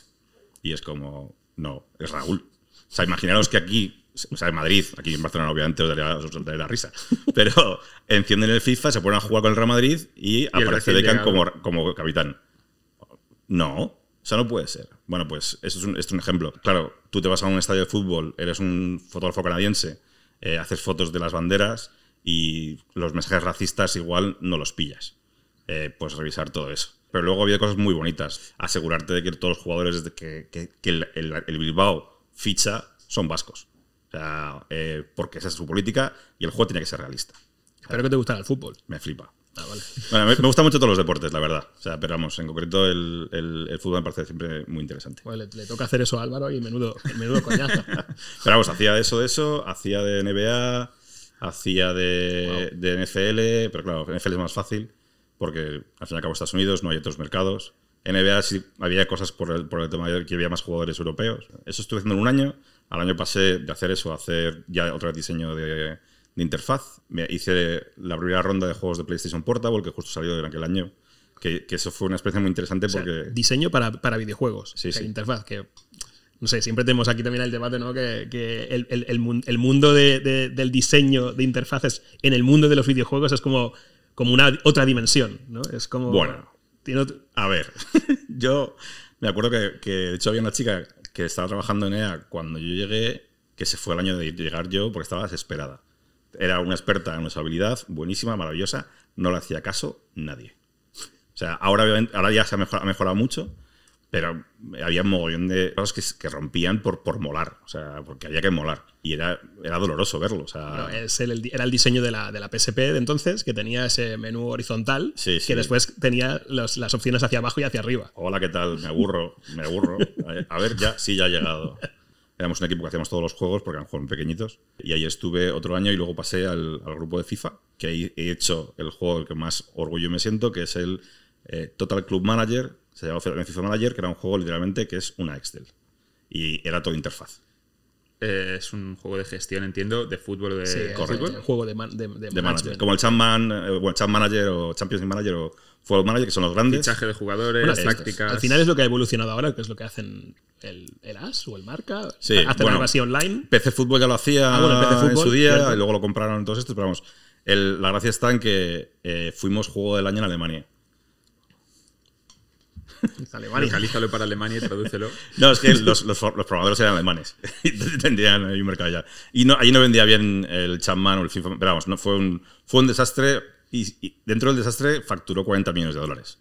Speaker 2: Y es como, no, es Raúl. O sea, imaginaros que aquí, o sea, en Madrid, aquí en Barcelona obviamente os daría, os daría la risa, pero encienden el FIFA, se ponen a jugar con el Real Madrid y, aparece Beckham como,
Speaker 1: llegado.
Speaker 2: como capitán. No, o sea, no puede ser. Bueno, pues eso es un, esto es un ejemplo. Claro, tú te vas a un estadio de fútbol, eres un fotógrafo canadiense, eh, haces fotos de las banderas y los mensajes racistas igual no los pillas. Eh, pues revisar todo eso. Pero luego había cosas muy bonitas. Asegurarte de que todos los jugadores de que, que- que el, el- el Bilbao ficha son vascos. O sea, eh, porque esa es su política y el juego tiene que ser realista.
Speaker 3: Espero que te gustara el fútbol.
Speaker 2: Me flipa.
Speaker 3: Ah, vale.
Speaker 2: Bueno, me, me gustan mucho todos los deportes, la verdad. O sea, pero vamos, en concreto el, el- el fútbol me parece siempre muy interesante.
Speaker 3: Bueno, le, le toca hacer eso a Álvaro y menudo, menudo coñazo.
Speaker 2: Pero vamos, hacía eso de eso, hacía de NBA, hacía de, de NFL, pero claro, NFL es más fácil porque al fin y al cabo Estados Unidos, no hay otros mercados. NBA sí había cosas por el, por el tema de que había más jugadores europeos. Eso estuve haciendo en un año. Al año pasé de hacer eso a hacer ya otro diseño de, de interfaz. Me hice la primera ronda de juegos de PlayStation Portable, que justo salió en aquel año. Que, que eso fue una experiencia muy interesante
Speaker 3: O sea,
Speaker 2: porque...
Speaker 3: diseño para, para videojuegos.
Speaker 2: Sí, sí.
Speaker 3: Interfaz, que. No sé, siempre tenemos aquí también el debate, ¿no? Que, que el, el- el mun- el mundo de- de- del diseño de interfaces en el mundo de los videojuegos es como, como una otra dimensión, ¿no? Es como.
Speaker 2: Bueno.
Speaker 3: tiene otro-
Speaker 2: A ver, yo me acuerdo que, que, de hecho había una chica que estaba trabajando en EA cuando yo llegué, que se fue el año de llegar yo porque estaba desesperada. Era una experta en usabilidad, buenísima, maravillosa, no le hacía caso nadie. O sea, ahora, ahora ya se ha mejorado, ha mejorado mucho, pero había un mogollón de cosas que, que rompían por, por molar, o sea, porque había que molar. Y era, era doloroso verlo. O sea,
Speaker 3: es el- era el diseño de la, de la PSP de entonces, que tenía ese menú horizontal,
Speaker 2: Sí, sí.
Speaker 3: que después tenía los- las opciones hacia abajo y hacia arriba.
Speaker 2: Hola, ¿qué tal? Me aburro, me aburro. A ver, ya, sí, ya ha llegado. Éramos un equipo que hacíamos todos los juegos porque eran juegos pequeñitos. Y ahí estuve otro año y luego pasé al, al grupo de FIFA, que ahí he hecho el juego del que más orgullo me siento, que es el eh, Total Club Manager. Se llama FIFA Manager, que era un juego literalmente que es una Excel. Y era todo interfaz.
Speaker 1: Eh, es un juego de gestión, entiendo, de fútbol o de
Speaker 3: Sí, juego de, man- de- de
Speaker 2: De manager. Como el Champ, Man, eh, bueno, Champ Manager o Champions League Manager o Football Manager, que son los grandes.
Speaker 1: Fichaje de jugadores,
Speaker 3: Bueno,
Speaker 1: tácticas.
Speaker 3: Al final es lo que ha evolucionado ahora, que es lo que hacen el, el AS o el Marca.
Speaker 2: Sí,
Speaker 3: Hacen
Speaker 2: bueno.
Speaker 3: algo así online.
Speaker 2: PC Fútbol ya lo hacía
Speaker 3: Ah, bueno,
Speaker 2: en su día y luego lo compraron todos estos, pero vamos, el- la gracia está en que eh, fuimos juego del año en Alemania.
Speaker 1: Localízalo para Alemania y tradúcelo.
Speaker 2: No, es que los, los, los programadores eran alemanes. Y Tendrían ahí un mercado ya. Y no, allí no vendía bien el Chapman o el FIFA. Pero vamos, no, fue, un, fue un desastre y, y dentro del desastre facturó 40 millones de dólares.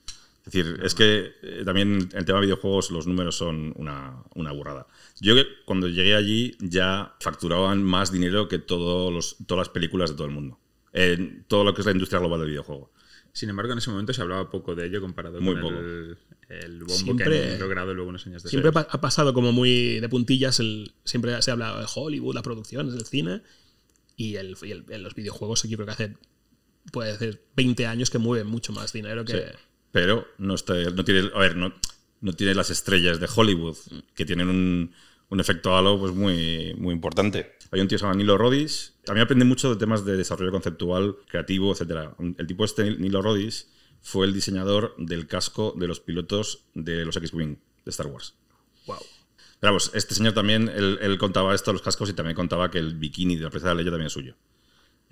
Speaker 2: Es decir, es que eh, también en el tema de videojuegos los números son una, una burrada. Yo cuando llegué allí ya facturaban más dinero que todos los, todas las películas de todo el mundo. En todo lo que es la industria global del videojuego.
Speaker 1: Sin embargo, en ese momento se hablaba poco de ello comparado
Speaker 2: Muy
Speaker 1: con
Speaker 2: poco.
Speaker 1: el, el bombo
Speaker 3: Siempre-
Speaker 1: que han logrado luego unos años después.
Speaker 3: Siempre ha pasado como muy de puntillas. El, siempre se habla de Hollywood, la producción, el cine. Y, el, y el- en los videojuegos, yo creo que hace. Puede ser 20 años que mueven mucho más dinero que.
Speaker 2: Sí. Pero no, está, no, tiene, a ver, no, no tiene las estrellas de Hollywood que tienen un, un efecto halo pues muy, muy importante. Hay un tío que se llama Nilo Rodis. También aprendí mucho de temas de desarrollo conceptual, creativo, etc. El tipo este, Nilo Rodis, fue el diseñador del casco de los pilotos de los X-Wing de Star Wars.
Speaker 3: Wow.
Speaker 2: Pero vamos, este señor también, él, contaba esto, los cascos, y también contaba que el bikini de la presa de Leia también es suyo.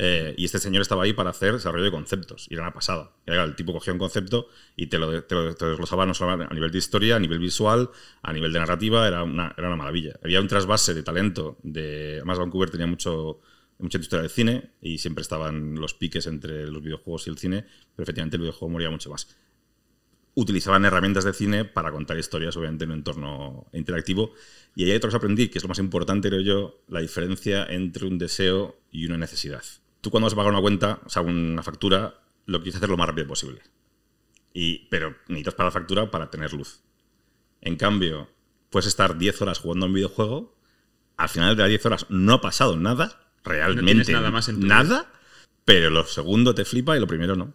Speaker 2: Eh, y este señor estaba ahí para hacer desarrollo de conceptos. Y era una pasada. Era el tipo cogía un concepto y te lo, te lo, te lo desglosaba no solo a nivel de historia, a nivel visual, a nivel de narrativa. Era una, era una maravilla. Había un trasvase de talento. De, además, Vancouver tenía mucho, mucha historia del cine y siempre estaban los piques entre los videojuegos y el cine. Pero efectivamente el videojuego moría mucho más. Utilizaban herramientas de cine para contar historias, obviamente, en un entorno interactivo. Y ahí hay otra cosa aprendí, que es lo más importante, creo yo, la diferencia entre un deseo y una necesidad tú cuando vas a pagar una cuenta, o sea, una factura, lo quieres hacer lo más rápido posible. Y, pero necesitas pagar la factura para tener luz. En cambio, puedes estar 10 horas jugando a un videojuego, al final de las 10 horas no ha pasado nada, realmente
Speaker 1: nada más en
Speaker 2: nada, pero lo segundo te flipa y lo primero no.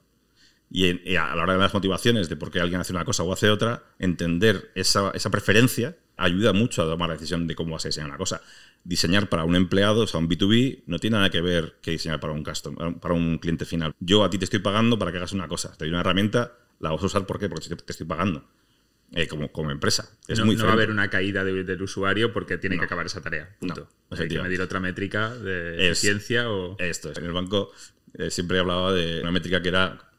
Speaker 2: Y a la hora de las motivaciones de por qué alguien hace una cosa o hace otra, entender esa, esa preferencia ayuda mucho a tomar la decisión de cómo vas a diseñar una cosa. Diseñar para un empleado, o sea, un B2B, no tiene nada que ver que diseñar para un, custom, para un cliente final. Yo a ti te estoy pagando para que hagas una cosa. Te doy una herramienta, la vas a usar ¿por qué? porque te estoy pagando. Eh, como, como empresa. Es
Speaker 1: no,
Speaker 2: muy
Speaker 1: no va a haber una caída de- del usuario porque tiene que acabar esa tarea. Punto.
Speaker 2: No,
Speaker 1: Hay que medir otra métrica de
Speaker 2: Es-
Speaker 1: eficiencia o.
Speaker 2: Esto es. En el banco eh, siempre hablaba de una métrica que era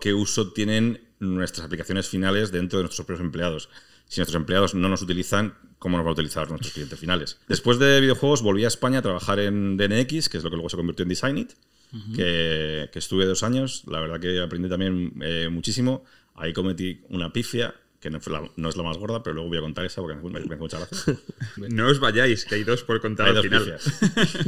Speaker 2: qué uso tienen nuestras aplicaciones finales dentro de nuestros propios empleados. Si nuestros empleados no nos utilizan, ¿cómo nos van a utilizar nuestros clientes finales? Después de videojuegos volví a España a trabajar en DNX, que es lo que luego se convirtió en Designit, que, que estuve dos años. La verdad que aprendí también eh, muchísimo. Ahí cometí una pifia, que no, la- no es la más gorda, pero luego voy a contar esa porque me, hace mucha gracia.
Speaker 1: No os vayáis, que hay dos por contar
Speaker 2: Hay
Speaker 1: al final.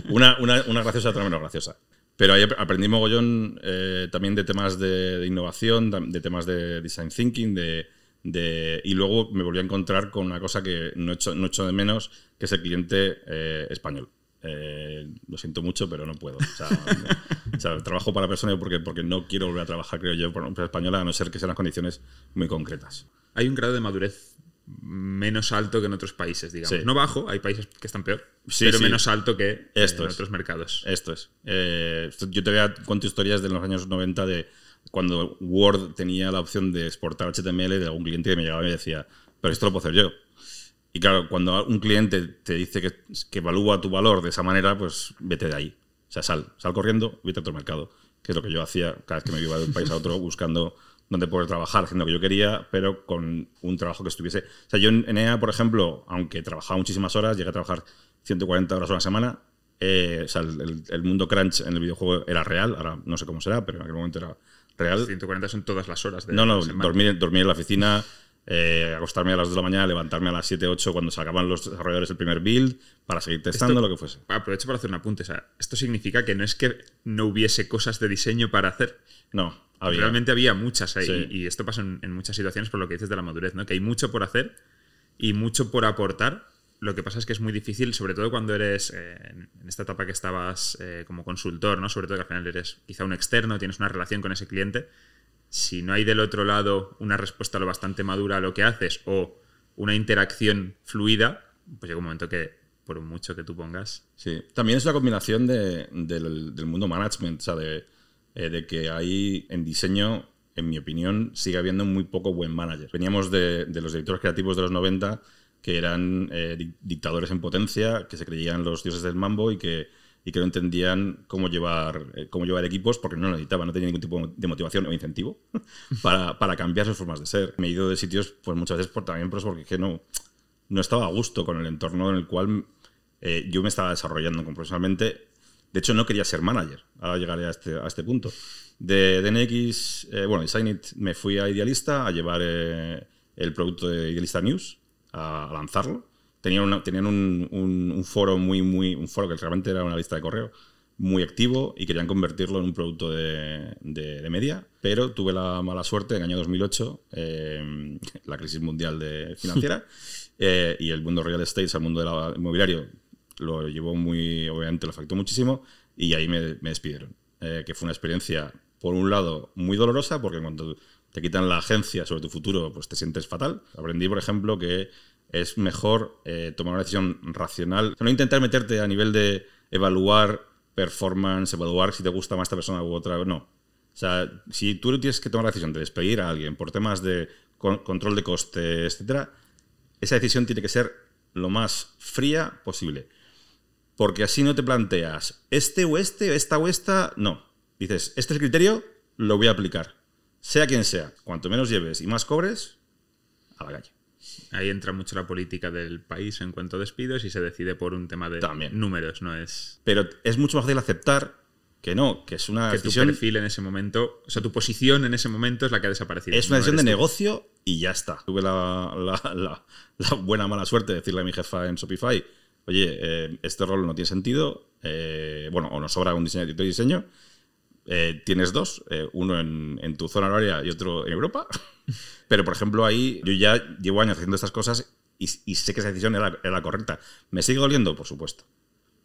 Speaker 2: Una, una, una graciosa otra menos graciosa. Pero ahí ap- aprendí mogollón eh, también de temas de, de innovación, de temas de design thinking, de, de- y luego me volví a encontrar con una cosa que no echo, no echo de menos, que es el cliente eh, español. Eh, lo siento mucho, pero no puedo. O sea, o sea, trabajo para personas porque, porque no quiero volver a trabajar, creo yo, por una empresa española, a no ser que sean las condiciones muy concretas.
Speaker 1: Hay un grado de madurez menos alto que en otros países, digamos.
Speaker 2: Sí.
Speaker 1: No bajo, hay países que están peor,
Speaker 2: Sí,
Speaker 1: pero
Speaker 2: sí.
Speaker 1: menos alto que
Speaker 2: Esto
Speaker 1: en
Speaker 2: es.
Speaker 1: otros mercados.
Speaker 2: Esto es. Eh, yo te voy a cuento historias de los años 90 de cuando Word tenía la opción de exportar HTML de algún cliente que me llegaba y me decía, pero esto lo puedo hacer yo. Y claro, cuando un cliente te dice que, que evalúa tu valor de esa manera, pues vete de ahí. O sea, sal, sal corriendo, vete a otro mercado. Que es lo que yo hacía cada vez que me iba de un país a otro buscando dónde poder trabajar, haciendo lo que yo quería, pero con un trabajo que estuviese. O sea, yo en en EA, por ejemplo, aunque trabajaba muchísimas horas, llegué a trabajar 140 horas a la semana. eh, o sea, el- el mundo crunch en el videojuego era real, ahora no sé cómo será, pero en aquel momento era real.
Speaker 1: 140 son todas las horas de
Speaker 2: No, no,
Speaker 1: la
Speaker 2: dormir, dormir en la oficina, eh, acostarme a las 2 de la mañana, levantarme a las 7, 8 cuando se acaban los desarrolladores el primer build, para seguir testando
Speaker 1: Esto-
Speaker 2: lo que fuese.
Speaker 1: Aprovecho para hacer un apunte. O sea, esto significa que no es que no hubiese cosas de diseño para hacer.
Speaker 2: No, había.
Speaker 1: Realmente había muchas ahí.
Speaker 2: Sí.
Speaker 1: Y, y esto pasa en, en muchas situaciones por lo que dices de la madurez, ¿no? Que hay mucho por hacer y mucho por aportar. Lo que pasa es que es muy difícil, sobre todo cuando eres eh, en esta etapa que estabas eh, como consultor, ¿no? Sobre todo que al final eres quizá un externo, tienes una relación con ese cliente. Si no hay del otro lado una respuesta lo bastante madura a lo que haces o una interacción fluida, pues llega un momento que, por mucho que tú pongas,
Speaker 2: Sí, también es una combinación de- del, del mundo management, o sea, de, eh, de que hay en diseño, en mi opinión, sigue habiendo muy poco buen manager. Veníamos de, de los directores creativos de los 90 que eran eh, di- dictadores en potencia, que se creían los dioses del mambo y que, y que no entendían cómo llevar, eh, cómo llevar equipos porque no lo necesitaban, no tenían ningún tipo de motivación o incentivo para, para cambiar sus formas de ser. Me he ido de sitios pues muchas veces por, también pues, porque no, no estaba a gusto con el entorno en el cual eh, yo me estaba desarrollando profesionalmente. De hecho, no quería ser manager. Ahora llegaré a este, a este punto. De DNX, eh, bueno, Designit, me fui a Idealista a llevar eh, el producto de Idealista News, a, a lanzarlo. Tenían, una- tenían un, un- un foro muy, muy, un foro que realmente era una lista de correo muy activo y querían convertirlo en un producto de, de- de media, pero tuve la mala suerte en el año 2008, eh, la crisis mundial de financiera, eh, y el mundo real estate, el mundo del inmobiliario, lo llevó muy, obviamente lo afectó muchísimo, y ahí me, me despidieron. Eh, que fue una experiencia, por un lado, muy dolorosa, porque cuando te quitan la agencia sobre tu futuro, pues te sientes fatal. Aprendí, por ejemplo, que es mejor eh, tomar una decisión racional. No intentar meterte a nivel de evaluar performance, evaluar si te gusta más esta persona u otra. No. O sea, si tú tienes que tomar la decisión de despedir a alguien por temas de control de coste, etcétera, esa decisión tiene que ser lo más fría posible. Porque así no te planteas este o este, esta o esta. No. Dices, este es el criterio, lo voy a aplicar. Sea quien sea. Cuanto menos lleves y más cobres, a la calle.
Speaker 1: Ahí entra mucho la política del país en cuanto a despidos y se decide por un tema de números, no es.
Speaker 2: Pero es mucho más fácil aceptar que no, que es una
Speaker 1: que decisión. Tu perfil en ese momento, o sea, tu posición en ese momento es la que ha desaparecido.
Speaker 2: Es una decisión de negocio y ya está. Tuve la, buena mala suerte de decirle a mi jefa en Shopify: Oye, eh, este rol no tiene sentido, eh, bueno, o nos sobra un diseño de diseño. Eh, tienes dos, uno en, en tu zona horaria y otro en Europa. Pero, por ejemplo, ahí yo ya llevo años haciendo estas cosas y, sé que esa decisión era, la correcta. ¿Me sigue doliendo? Por supuesto.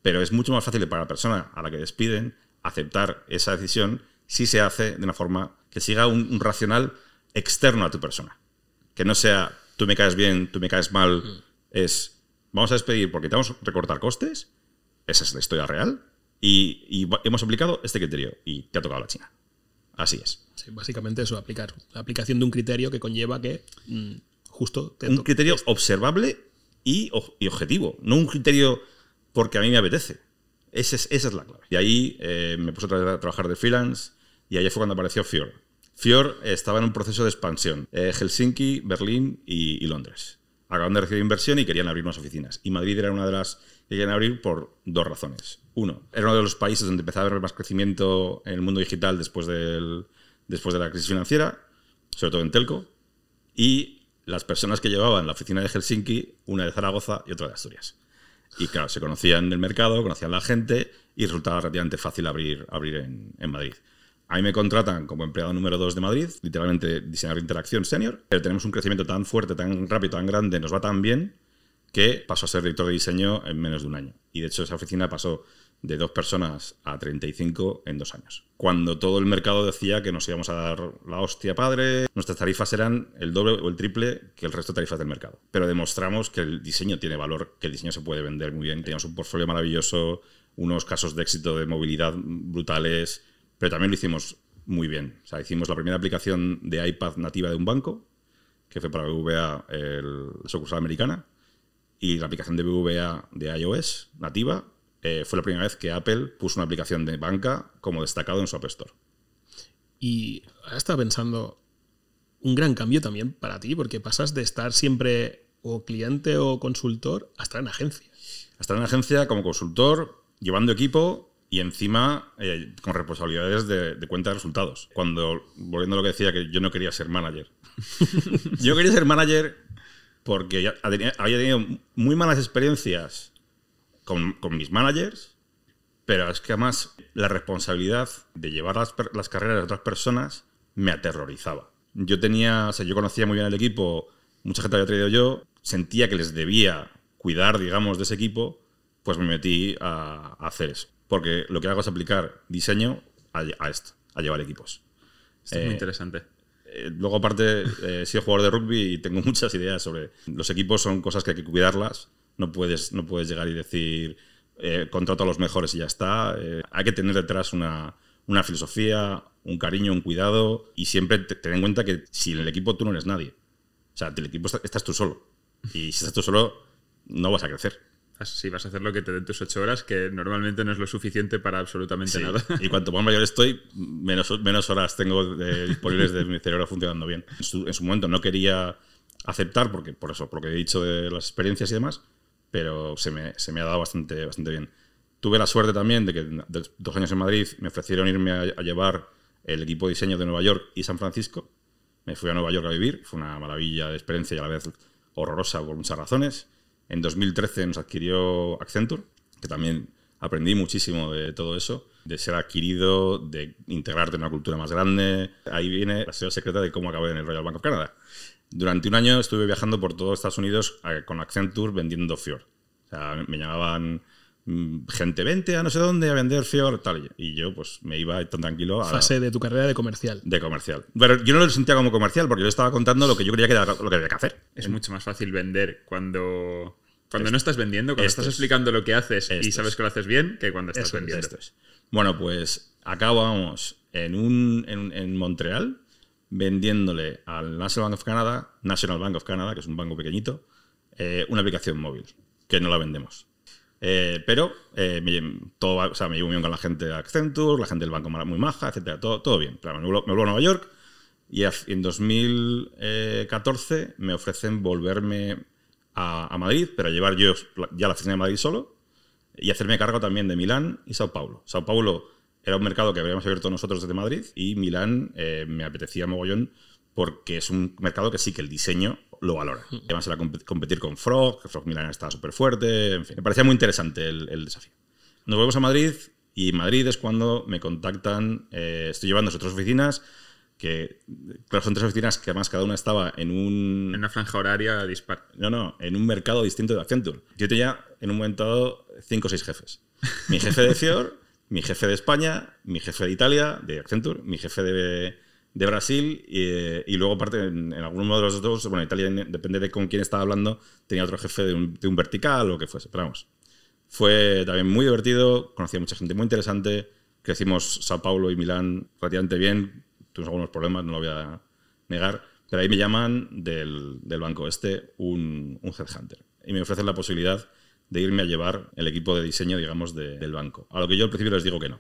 Speaker 2: Pero es mucho más fácil para la persona a la que despiden aceptar esa decisión si se hace de una forma que siga un, racional externo a tu persona. Que no sea tú me caes bien, tú me caes mal. Mm. Es vamos a despedir porque te vamos a recortar costes. Esa es la historia real. Y, y hemos aplicado este criterio y te ha tocado la China. Así es.
Speaker 3: Sí, básicamente eso, aplicar. La aplicación de un criterio que conlleva que mm, justo...
Speaker 2: un criterio observable y, objetivo, no un criterio porque a mí me apetece. Esa es, esa es la clave. Y ahí eh, me puse a, trabajar de freelance y ahí fue cuando apareció Fior. Fior estaba en un proceso de expansión. Eh, Helsinki, Berlín y, y Londres. Acaban de recibir inversión y querían abrir más oficinas. Y Madrid era una de las que querían abrir por dos razones. Uno, era uno de los países donde empezaba a haber más crecimiento en el mundo digital después, del, después de la crisis financiera, sobre todo en Telco. Y las personas que llevaban la oficina de Helsinki, una de Zaragoza y otra de Asturias. Y claro, se conocían el mercado, conocían la gente y resultaba relativamente fácil abrir, abrir en, en Madrid. A mí me contratan como empleado número 2 de Madrid, literalmente diseñador de interacción senior, pero tenemos un crecimiento tan fuerte, tan rápido, tan grande, nos va tan bien, que pasó a ser director de diseño en menos de un año. Y de hecho esa oficina pasó de dos personas a 35 en dos años. Cuando todo el mercado decía que nos íbamos a dar la hostia padre, nuestras tarifas eran el doble o el triple que el resto de tarifas del mercado. Pero demostramos que el diseño tiene valor, que el diseño se puede vender muy bien. Teníamos un portfolio maravilloso, unos casos de éxito de movilidad brutales, pero también lo hicimos muy bien. O sea, hicimos la primera aplicación de iPad nativa de un banco, que fue para BVA, la sucursal americana y la aplicación de BVA de iOS nativa eh, fue la primera vez que Apple puso una aplicación de banca como destacado en su App Store.
Speaker 3: Y ahora estaba pensando, un gran cambio también para ti, porque pasas de estar siempre o cliente o consultor a estar en agencia.
Speaker 2: A estar en agencia como consultor, llevando equipo y encima eh, con responsabilidades de, de, cuenta de resultados. Cuando, volviendo a lo que decía, que yo no quería ser manager. yo quería ser manager porque había tenido muy malas experiencias con, mis managers, pero es que además la responsabilidad de llevar las, carreras de otras personas me aterrorizaba. Yo tenía, o sea, yo conocía muy bien el equipo, mucha gente había traído yo, sentía que les debía cuidar, digamos, de ese equipo, pues me metí a, hacer eso. Porque lo que hago es aplicar diseño a, esto, a llevar equipos.
Speaker 1: Esto es muy eh, interesante.
Speaker 2: Eh, luego, aparte, eh, he sido jugador de rugby y tengo muchas ideas sobre. Los equipos son cosas que hay que cuidarlas. No puedes, no puedes llegar y decir eh, contrato a los mejores y ya está. hay que tener detrás una, una, filosofía, un cariño, un cuidado y siempre ten en cuenta que si en el equipo tú no eres nadie. O sea, el equipo estás tú solo. Y si estás tú solo, no vas a crecer.
Speaker 1: Si vas a hacer lo que te den tus ocho horas, que normalmente no es lo suficiente para absolutamente nada.
Speaker 2: Y cuanto más mayor estoy, menos, menos horas tengo disponibles de mi cerebro funcionando bien. En su, momento no quería aceptar, porque por eso, porque he dicho de las experiencias y demás, pero se me, se me ha dado bastante, bastante bien. Tuve la suerte también de que dos años en Madrid me ofrecieron irme a, a llevar el equipo de diseño de Nueva York y San Francisco. Me fui a Nueva York a vivir, fue una maravilla de experiencia y a la vez horrorosa por muchas razones en 2013 nos adquirió Accenture, que también aprendí muchísimo de todo eso, de ser adquirido, de integrarte en una cultura más grande. Ahí viene la historia secreta de cómo acabé en el Royal Bank of Canada. Durante un año estuve viajando por todo Estados Unidos con Accenture vendiendo Fjord. O sea, me llamaban mm, gente, vente a no sé dónde a vender Fior, tal. Y yo, pues, me iba tan tranquilo a.
Speaker 3: Fase de tu carrera de comercial.
Speaker 2: De comercial. Pero yo no lo sentía como comercial porque yo estaba contando lo que yo creía que era lo que había que hacer.
Speaker 1: Es mucho más fácil vender cuando. Cuando no estás vendiendo, cuando
Speaker 2: Esto
Speaker 1: estás
Speaker 2: es.
Speaker 1: explicando lo que haces y sabes
Speaker 2: es.
Speaker 1: que lo haces bien, que cuando estás vendiendo.
Speaker 2: Bueno, pues acabamos en, un, en, en Montreal vendiéndole al National Bank of Canada, National Bank of Canada, que es un banco pequeñito, eh, una aplicación móvil, que no la vendemos. Eh, pero eh, me, todo, o sea, me llevo bien con la gente de Accenture, la gente del banco muy maja, etcétera, todo, todo bien. Claro, me, vuelvo, me vuelvo a Nueva York y en 2014 me ofrecen volverme a, a Madrid, pero llevar yo ya la oficina de Madrid solo y hacerme cargo también de Milán y Sao Paulo. Sao Paulo era un mercado que habíamos abierto nosotros desde Madrid y Milán eh, me apetecía mogollón porque es un mercado que sí que el diseño lo valora. Además era comp- competir con Frog, que Frog Milán estaba súper fuerte, en fin. Me parecía muy interesante el, el desafío. Nos volvemos a Madrid y Madrid es cuando me contactan, eh, estoy llevando otras oficinas, que claro, son tres oficinas que además cada una estaba en un...
Speaker 1: En una franja horaria dispar.
Speaker 2: No, no, en un mercado distinto de Accenture. Yo tenía en un momento dado cinco o seis jefes. Mi jefe de Fior, mi jefe de España, mi jefe de Italia, de Accenture, mi jefe de, de Brasil y, y luego aparte en, en alguno de los dos, bueno, Italia depende de con quién estaba hablando, tenía otro jefe de un, de un vertical o lo que fuese. Pero vamos, fue también muy divertido, conocí a mucha gente muy interesante, crecimos Sao Paulo y Milán relativamente bien, tuvimos algunos problemas, no lo voy a negar, pero ahí me llaman del, del banco este un, un headhunter y me ofrecen la posibilidad de irme a llevar el equipo de diseño, digamos, de- del banco. A lo que yo al principio les digo que no,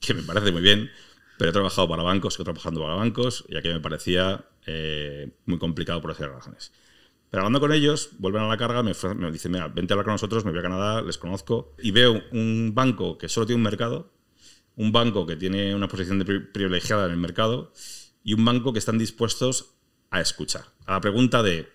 Speaker 2: que me parece muy bien, pero he trabajado para bancos, sigo trabajando para bancos, y aquí me parecía eh, muy complicado por esas razones. Pero hablando con ellos, vuelven a la carga, me, me dicen, mira, vente a hablar con nosotros, me voy a Canadá, les conozco, y veo un banco que solo tiene un mercado, un banco que tiene una posición privilegiada en el mercado, y un banco que están dispuestos a escuchar. A la pregunta de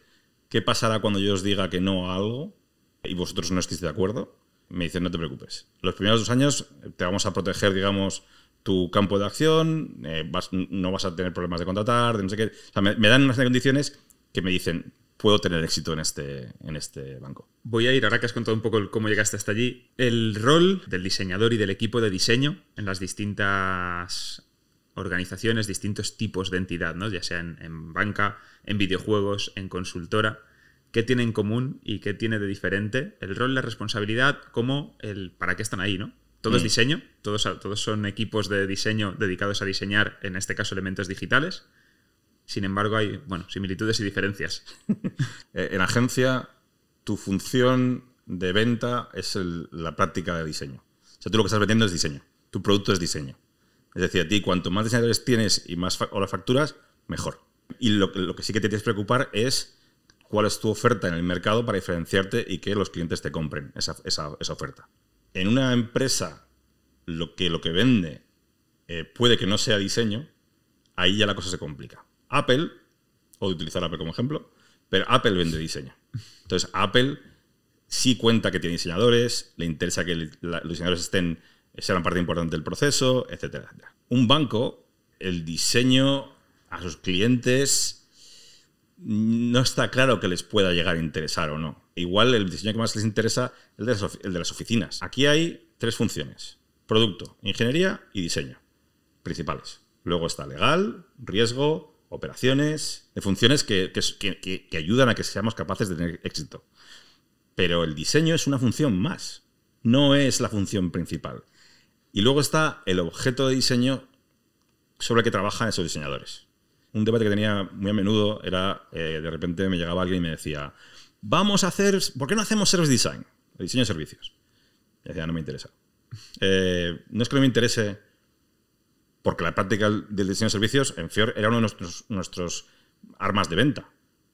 Speaker 2: qué pasará cuando yo os diga que no a algo y vosotros no estéis de acuerdo, me dicen, no te preocupes. Los primeros dos años te vamos a proteger, digamos, tu campo de acción, eh, vas- no vas a tener problemas de contratar, de no sé qué. O sea, me, dan unas condiciones que me dicen, puedo tener éxito en este, en este banco.
Speaker 1: Voy a ir, ahora que has contado un poco cómo llegaste hasta allí, el rol del diseñador y del equipo de diseño en las distintas organizaciones, distintos tipos de entidad, ¿no? ya sea en banca, en videojuegos, en consultora. ¿Qué tiene en común y qué tiene de diferente el rol, la responsabilidad, como el para qué están ahí? ¿no? Todo es
Speaker 2: Mm.
Speaker 1: diseño, todos, todos son equipos de diseño dedicados a diseñar, en este caso, elementos digitales. Sin embargo, hay bueno, similitudes y diferencias.
Speaker 2: Eh, en agencia, tu función de venta es el- la práctica de diseño. O sea, tú lo que estás vendiendo es diseño. Tu producto es diseño. Es decir, a ti, cuanto más diseñadores tienes y más horas facturas, mejor. Y lo, lo que sí que te tienes que preocupar es cuál es tu oferta en el mercado para diferenciarte y que los clientes te compren esa, oferta. En una empresa, lo que, lo que vende eh, puede que no sea diseño, ahí ya la cosa se complica. Apple, o de utilizar Apple como ejemplo, pero Apple vende diseño. Entonces, Apple sí cuenta que tiene diseñadores, le interesa que los diseñadores estén, sean parte importante del proceso, etcétera, etcétera. Un banco, el diseño a sus clientes no está claro que les pueda llegar a interesar o no. Igual el diseño que más les interesa es el de las, oficinas. Aquí hay tres funciones. Producto, ingeniería y diseño. Principales. Luego está legal, riesgo, operaciones, de funciones que- que ayudan a que seamos capaces de tener éxito. Pero el diseño es una función más, no es la función principal. Y luego está el objeto de diseño sobre el que trabajan esos diseñadores. Un debate que tenía muy a menudo era, eh, de repente me llegaba alguien y me decía, vamos a hacer, ¿por qué no hacemos service design? El diseño de servicios. Y decía, no me interesa. Eh, no es que no me interese porque la práctica del diseño de servicios en Fior era uno de nuestros, nuestros armas de venta.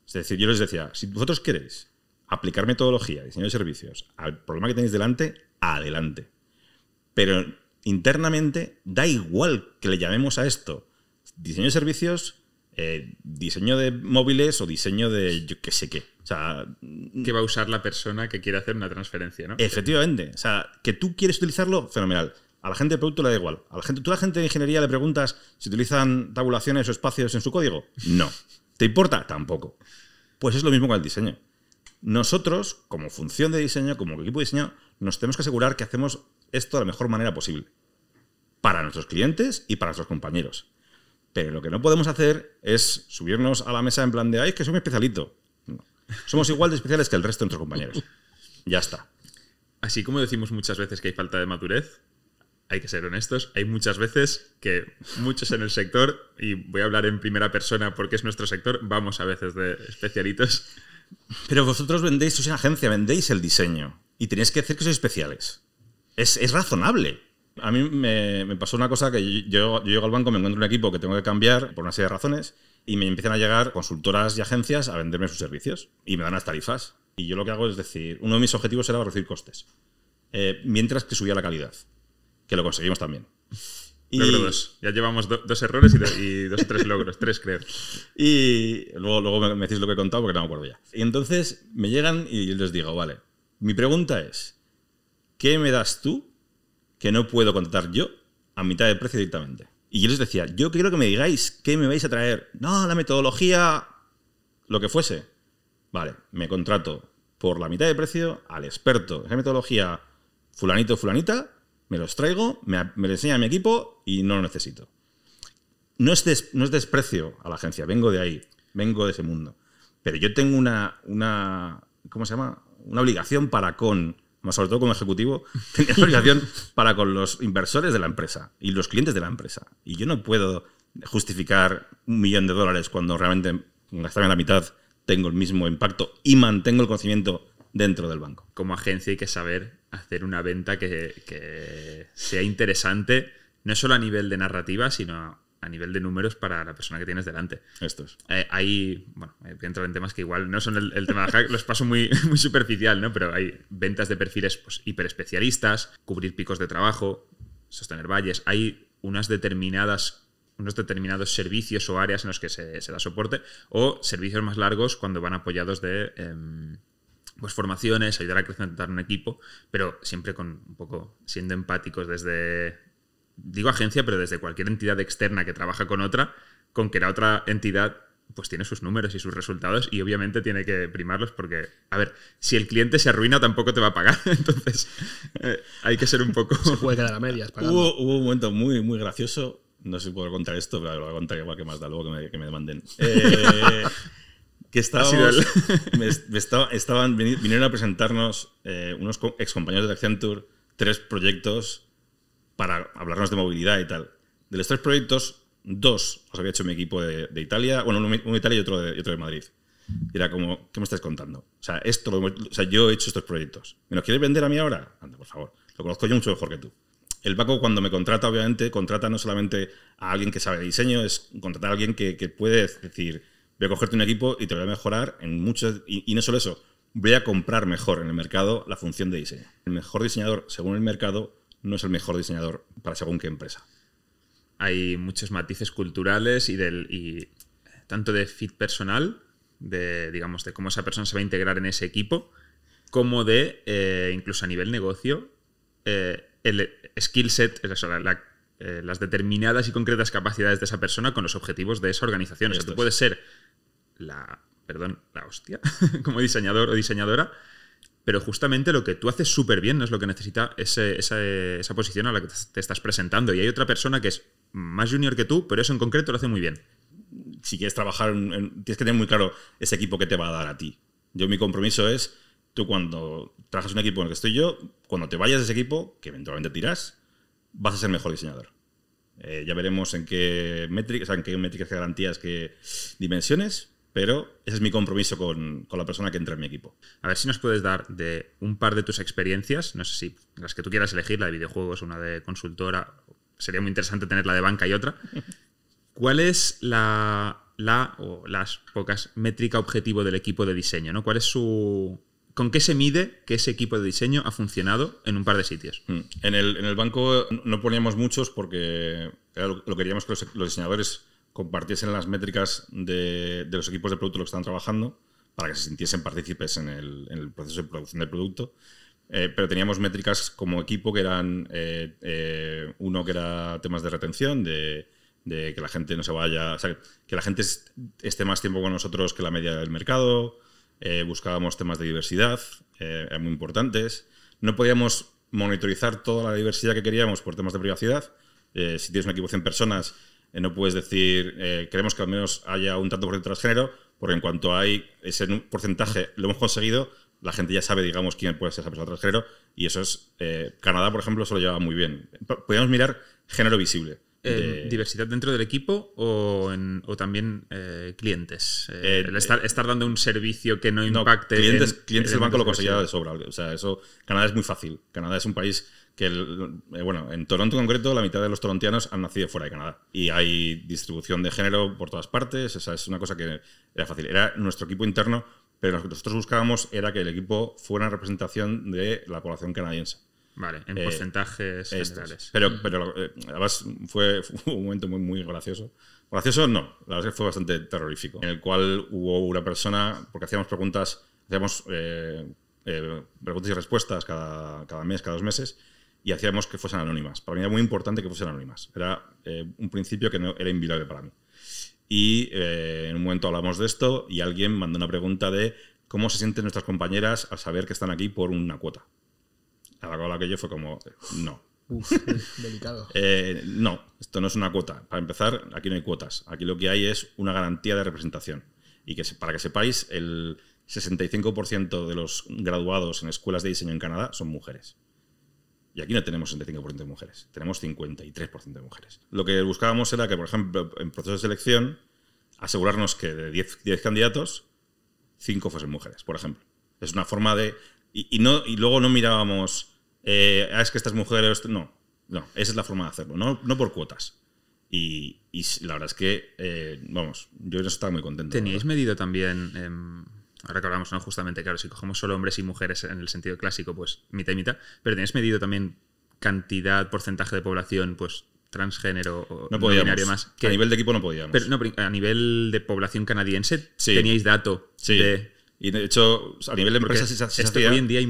Speaker 2: Es decir, yo les decía, si vosotros queréis aplicar metodología, diseño de servicios, al problema que tenéis delante, adelante. Pero internamente da igual que le llamemos a esto diseño de servicios, eh, diseño de móviles o diseño de yo qué sé qué. O sea,
Speaker 1: que va a usar la persona que quiere hacer una transferencia, ¿no?
Speaker 2: Efectivamente. O sea, que tú quieres utilizarlo, fenomenal. A la gente de producto le da igual. A la gente, ¿Tú a la gente de ingeniería le preguntas si utilizan tabulaciones o espacios en su código? No. ¿Te importa? Tampoco. Pues es lo mismo con el diseño. Nosotros, como función de diseño, como equipo de diseño, nos tenemos que asegurar que hacemos esto de la mejor manera posible. Para nuestros clientes y para nuestros compañeros. Pero lo que no podemos hacer es subirnos a la mesa en plan de, ay, es que soy un especialito. No. Somos igual de especiales que el resto de nuestros compañeros. Ya está.
Speaker 1: Así como decimos muchas veces que hay falta de madurez, hay que ser honestos, hay muchas veces que muchos en el sector, y voy a hablar en primera persona porque es nuestro sector, vamos a veces de especialitos.
Speaker 2: Pero vosotros vendéis, sois una agencia, vendéis el diseño y tenéis que decir que sois especiales. Es, es razonable. A mí me, me, pasó una cosa que yo, yo llego al banco, me encuentro un equipo que tengo que cambiar por una serie de razones y me empiezan a llegar consultoras y agencias a venderme sus servicios y me dan las tarifas. Y yo lo que hago es decir, uno de mis objetivos era reducir costes, eh, mientras que subía la calidad, que lo conseguimos también.
Speaker 1: Y... Logro dos. Ya llevamos do, dos errores y, do, y, dos o tres logros. tres, creo.
Speaker 2: Y luego, luego me, me, decís lo que he contado porque no me acuerdo ya. Y entonces me llegan y les digo, vale, mi pregunta es, ¿qué me das tú que no puedo contratar yo a mitad de precio directamente? Y yo les decía, yo quiero que me digáis qué me vais a traer. No, la metodología, lo que fuese. Vale, me contrato por la mitad de precio al experto. Esa metodología, fulanito, fulanita, me los traigo, me, me lo enseña a mi equipo y no lo necesito. No es, no es desprecio a la agencia, vengo de ahí, vengo de ese mundo. Pero yo tengo una, una ¿cómo se llama? Una obligación para con, más sobre todo como ejecutivo, tenía obligación para con los inversores de la empresa y los clientes de la empresa. Y yo no puedo justificar un millón de dólares cuando realmente gastarme la mitad tengo el mismo impacto y mantengo el conocimiento dentro del banco.
Speaker 1: Como agencia hay que saber hacer una venta que, que sea interesante, no solo a nivel de narrativa, sino a nivel de números para la persona que tienes delante.
Speaker 2: Esto es.
Speaker 1: Eh, hay, bueno, voy a entrar en temas que igual no son el, el tema de hack, los paso muy, muy superficial, ¿no? Pero hay ventas de perfiles pues, hiperespecialistas, cubrir picos de trabajo, sostener valles. Hay unas determinadas unos determinados servicios o áreas en los que se, se da soporte, o servicios más largos cuando van apoyados de eh, pues formaciones, ayudar a acrecentar un equipo, pero siempre con un poco siendo empáticos desde, digo agencia, pero desde cualquier entidad externa que trabaja con otra, con que la otra entidad pues tiene sus números y sus resultados y obviamente tiene que primarlos porque, a ver, si el cliente se arruina tampoco te va a pagar, entonces eh, hay que ser un poco...
Speaker 3: Se puede quedar a medias.
Speaker 2: Hubo, hubo un momento muy, muy gracioso no sé si puedo contar esto, pero lo voy a contar igual que más da luego que me, que me demanden. Eh, que estábamos, el... me, me estaba, estaban, vinieron a presentarnos eh, unos ex compañeros de Accenture tres proyectos para hablarnos de movilidad y tal. De los tres proyectos, dos los había hecho mi equipo de, Italia, bueno, uno, de Italia y otro de, otro de Madrid. Y era como, ¿qué me estás contando? O sea, esto lo, o sea, yo he hecho estos proyectos. ¿Me los quieres vender a mí ahora? Anda, por favor. Lo conozco yo mucho mejor que tú el banco cuando me contrata, obviamente, contrata no solamente a alguien que sabe diseño, es contratar a alguien que, que puede decir, voy a cogerte un equipo y te voy a mejorar en muchos... Y, no solo eso, voy a comprar mejor en el mercado la función de diseño. El mejor diseñador, según el mercado, no es el mejor diseñador para según qué empresa.
Speaker 1: Hay muchos matices culturales y, del, y tanto de fit personal, de, digamos, de cómo esa persona se va a integrar en ese equipo, como de, eh, incluso a nivel negocio, eh, el skill set, es eso, la, la, eh, las determinadas y concretas capacidades de esa persona con los objetivos de esa organización. Esto o sea, tú puedes ser la, perdón, la hostia, como diseñador o diseñadora, pero justamente lo que tú haces súper bien es lo que necesita esa, esa, posición a la que te estás presentando. Y hay otra persona que es más junior que tú, pero eso en concreto lo hace muy bien.
Speaker 2: Si quieres trabajar, en, en, tienes que tener muy claro ese equipo que te va a dar a ti. Yo mi compromiso es tú cuando trabajas un equipo en el que estoy yo, cuando te vayas de ese equipo, que eventualmente tiras, vas a ser mejor diseñador. Eh, ya veremos en qué métricas, en qué métricas, qué garantías, qué dimensiones, pero ese es mi compromiso con, con, la persona que entra en mi equipo.
Speaker 1: A ver si nos puedes dar de un par de tus experiencias, no sé si las que tú quieras elegir, la de videojuegos, una de consultora, sería muy interesante tener la de banca y otra. ¿Cuál es la, la o las pocas métrica objetivo del equipo de diseño? ¿no? ¿Cuál es su, ¿Con qué se mide que ese equipo de diseño ha funcionado en un par de sitios?
Speaker 2: En el, en el banco no poníamos muchos porque lo, queríamos que los, diseñadores compartiesen las métricas de, de, los equipos de producto los que están trabajando para que se sintiesen partícipes en el, en el proceso de producción del producto. Eh, pero teníamos métricas como equipo que eran eh, eh, uno que era temas de retención, de, que la gente no se vaya, o sea, que la gente esté más tiempo con nosotros que la media del mercado, buscábamos temas de diversidad, eran muy importantes. no podíamos monitorizar toda la diversidad que queríamos por temas de privacidad. Si tienes un equipo de 100 personas, eh, no puedes decir, eh, queremos que al menos haya un tanto por ciento transgénero, porque en cuanto hay ese porcentaje, lo hemos conseguido, la gente ya sabe, digamos, quién puede ser esa persona transgénero, y eso es. Canadá, por ejemplo, se lo lleva muy bien. Podríamos mirar género visible.
Speaker 1: ¿Diversidad dentro del equipo o, o también clientes? el estar, dando un servicio que no impacte.
Speaker 2: clientes, clientes el banco lo conseguía de sobra. O sea, eso. Canadá es muy fácil. Canadá es un país que, eh, bueno, en Toronto en concreto, la mitad de los torontianos han nacido fuera de Canadá. Y hay distribución de género por todas partes. Esa es una cosa que era fácil. Era nuestro equipo interno, pero lo que nosotros buscábamos era que el equipo fuera una representación de la población canadiense.
Speaker 1: Vale, en eh, porcentajes generales.
Speaker 2: Pero, pero eh, además fue, un momento muy, muy gracioso. Gracioso no, la verdad es que fue bastante terrorífico. En el cual hubo una persona, porque hacíamos preguntas, hacíamos preguntas y respuestas cada, cada mes, cada dos meses, y hacíamos que fuesen anónimas. Para mí era muy importante que fuesen anónimas. Era eh, un principio que no, era inviolable para mí. Y eh, en un momento hablamos de esto y alguien mandó una pregunta de cómo se sienten nuestras compañeras al saber que están aquí por una cuota. A la que yo fue como, no.
Speaker 3: Uf, delicado.
Speaker 2: Eh, no, esto no es una cuota. Para empezar, aquí no hay cuotas. Aquí lo que hay es una garantía de representación. Y que para que sepáis, el 65% de los graduados en escuelas de diseño en Canadá son mujeres. Y aquí no tenemos 65% de mujeres, tenemos 53% de mujeres. Lo que buscábamos era que, por ejemplo, en proceso de selección, asegurarnos que de 10, candidatos, 5 fuesen mujeres, por ejemplo. Es una forma de... Y, no, y luego no mirábamos, eh, ah, es que estas mujeres... No, no, esa es la forma de hacerlo, no, no por cuotas. Y, la verdad es que, eh, vamos, yo estaba muy contento.
Speaker 1: ¿Teníais medido también... Em, ahora que hablamos, ¿no? Justamente, claro, si cogemos solo hombres y mujeres en el sentido clásico, pues mitad y mitad, pero ¿tenéis medido también cantidad, porcentaje de población, pues transgénero o
Speaker 2: no, podíamos. más? Que, a nivel de equipo no podíamos.
Speaker 1: Pero no, a nivel de población canadiense, ¿teníais dato
Speaker 2: sí. Y de hecho, a nivel de empresas se,
Speaker 1: esto hoy en día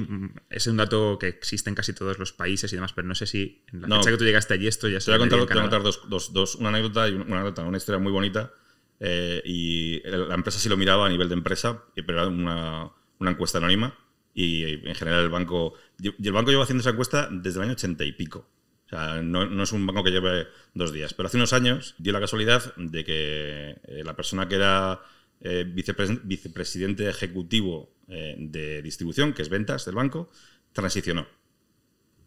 Speaker 1: es un dato que existe en casi todos los países y demás, pero no sé si en la fecha que tú llegaste allí esto ya se
Speaker 2: Te voy a contar, te voy a contar dos, dos, dos, una anécdota y una, anécdota, una historia muy bonita eh, y la empresa sí lo miraba a nivel de empresa, pero era una, una encuesta anónima. Y en general el banco. Y el banco lleva haciendo esa encuesta desde el año 80 y pico. O sea, no, no, es un banco que lleve dos días. Pero hace unos años dio la casualidad de que eh, la persona que era eh, vicepresidente ejecutivo de distribución, que es ventas del banco, transicionó.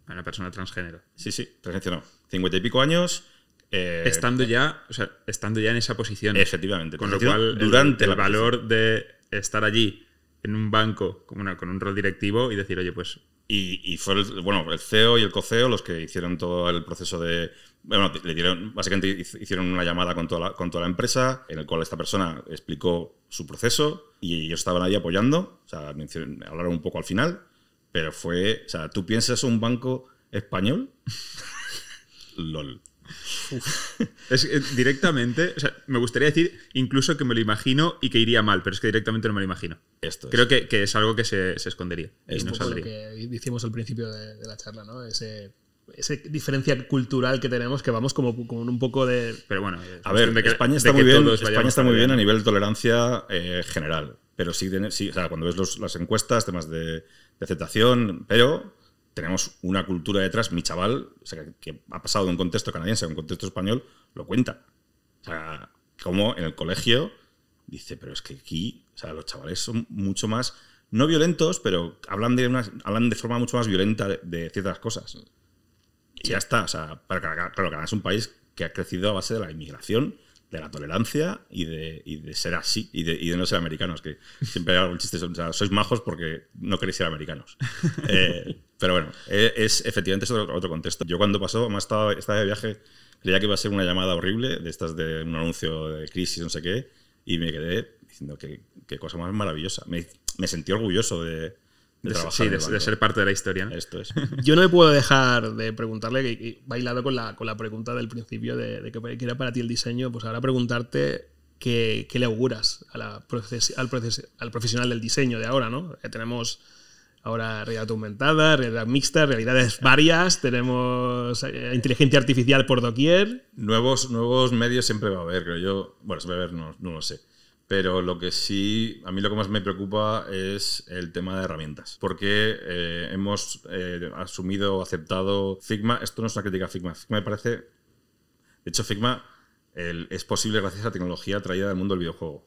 Speaker 1: Una persona transgénero.
Speaker 2: Sí, sí, transicionó. Cincuenta y pico años,
Speaker 1: eh, estando ya, o sea, estando ya en esa posición.
Speaker 2: Efectivamente.
Speaker 1: Con lo cual, durante el, valor de estar allí en un banco con, una, con un rol directivo y decir, oye, pues.
Speaker 2: Y, fue el, bueno, el CEO y el co-CEO los que hicieron todo el proceso de. Bueno, le dieron, básicamente hicieron una llamada con toda, la, con toda la empresa, en el cual esta persona explicó su proceso y ellos estaban ahí apoyando. O sea, hablaron un poco al final, pero fue. O sea, tú piensas un banco español. LOL.
Speaker 1: Es que directamente, o sea, me gustaría decir incluso que me lo imagino y que iría mal, pero es que directamente no me lo imagino.
Speaker 2: Esto
Speaker 1: Creo que, que, es algo que se, se escondería.
Speaker 3: Es
Speaker 1: no
Speaker 3: lo que decimos al principio de, la charla, ¿no? Ese, esa diferencia cultural que tenemos que vamos como con un poco de...
Speaker 1: Pero bueno,
Speaker 2: a ver, España está muy bien, España está muy bien a nivel de tolerancia eh, general, pero sí, sí o sea, cuando ves las encuestas, temas de, de aceptación, pero tenemos una cultura detrás. Mi chaval, que, ha pasado de un contexto canadiense a un contexto español, lo cuenta. O sea, como en el colegio dice, pero es que aquí, o sea, los chavales son mucho más, no violentos, pero hablan de, una, hablan de forma mucho más violenta de, ciertas cosas. Y ya está. O sea, claro, Canadá es un país que ha crecido a base de la inmigración de la tolerancia y de, y de ser así y de, y de, no ser americanos, que siempre hay algún chiste, o sea, sois majos porque no queréis ser americanos. Eh, pero bueno, e, es, efectivamente es otro, contexto. Yo cuando pasó, más estaba, estaba de viaje, creía que iba a ser una llamada horrible, de estas de un anuncio de crisis, no sé qué, y me quedé diciendo que qué cosa más maravillosa. Me, me sentí orgulloso de, de,
Speaker 1: sí, de, ser parte de la historia.
Speaker 2: Esto es.
Speaker 3: Yo no me puedo dejar de preguntarle, que, bailado con la, con la pregunta del principio de, de que era para ti el diseño, pues ahora preguntarte qué, qué le auguras a la al, al, profesional del diseño de ahora, ¿no? Tenemos ahora realidad aumentada, realidad mixta, realidades varias, tenemos eh, inteligencia artificial por doquier.
Speaker 2: Nuevos, nuevos medios siempre va a haber, creo yo. Bueno, se va a ver, no, no lo sé Pero lo que sí, a mí lo que más me preocupa es el tema de herramientas. Porque eh, hemos eh, asumido, aceptado Figma. Esto no es una crítica a Figma. Figma me parece. De hecho, Figma es posible gracias a la tecnología traída del mundo del videojuego.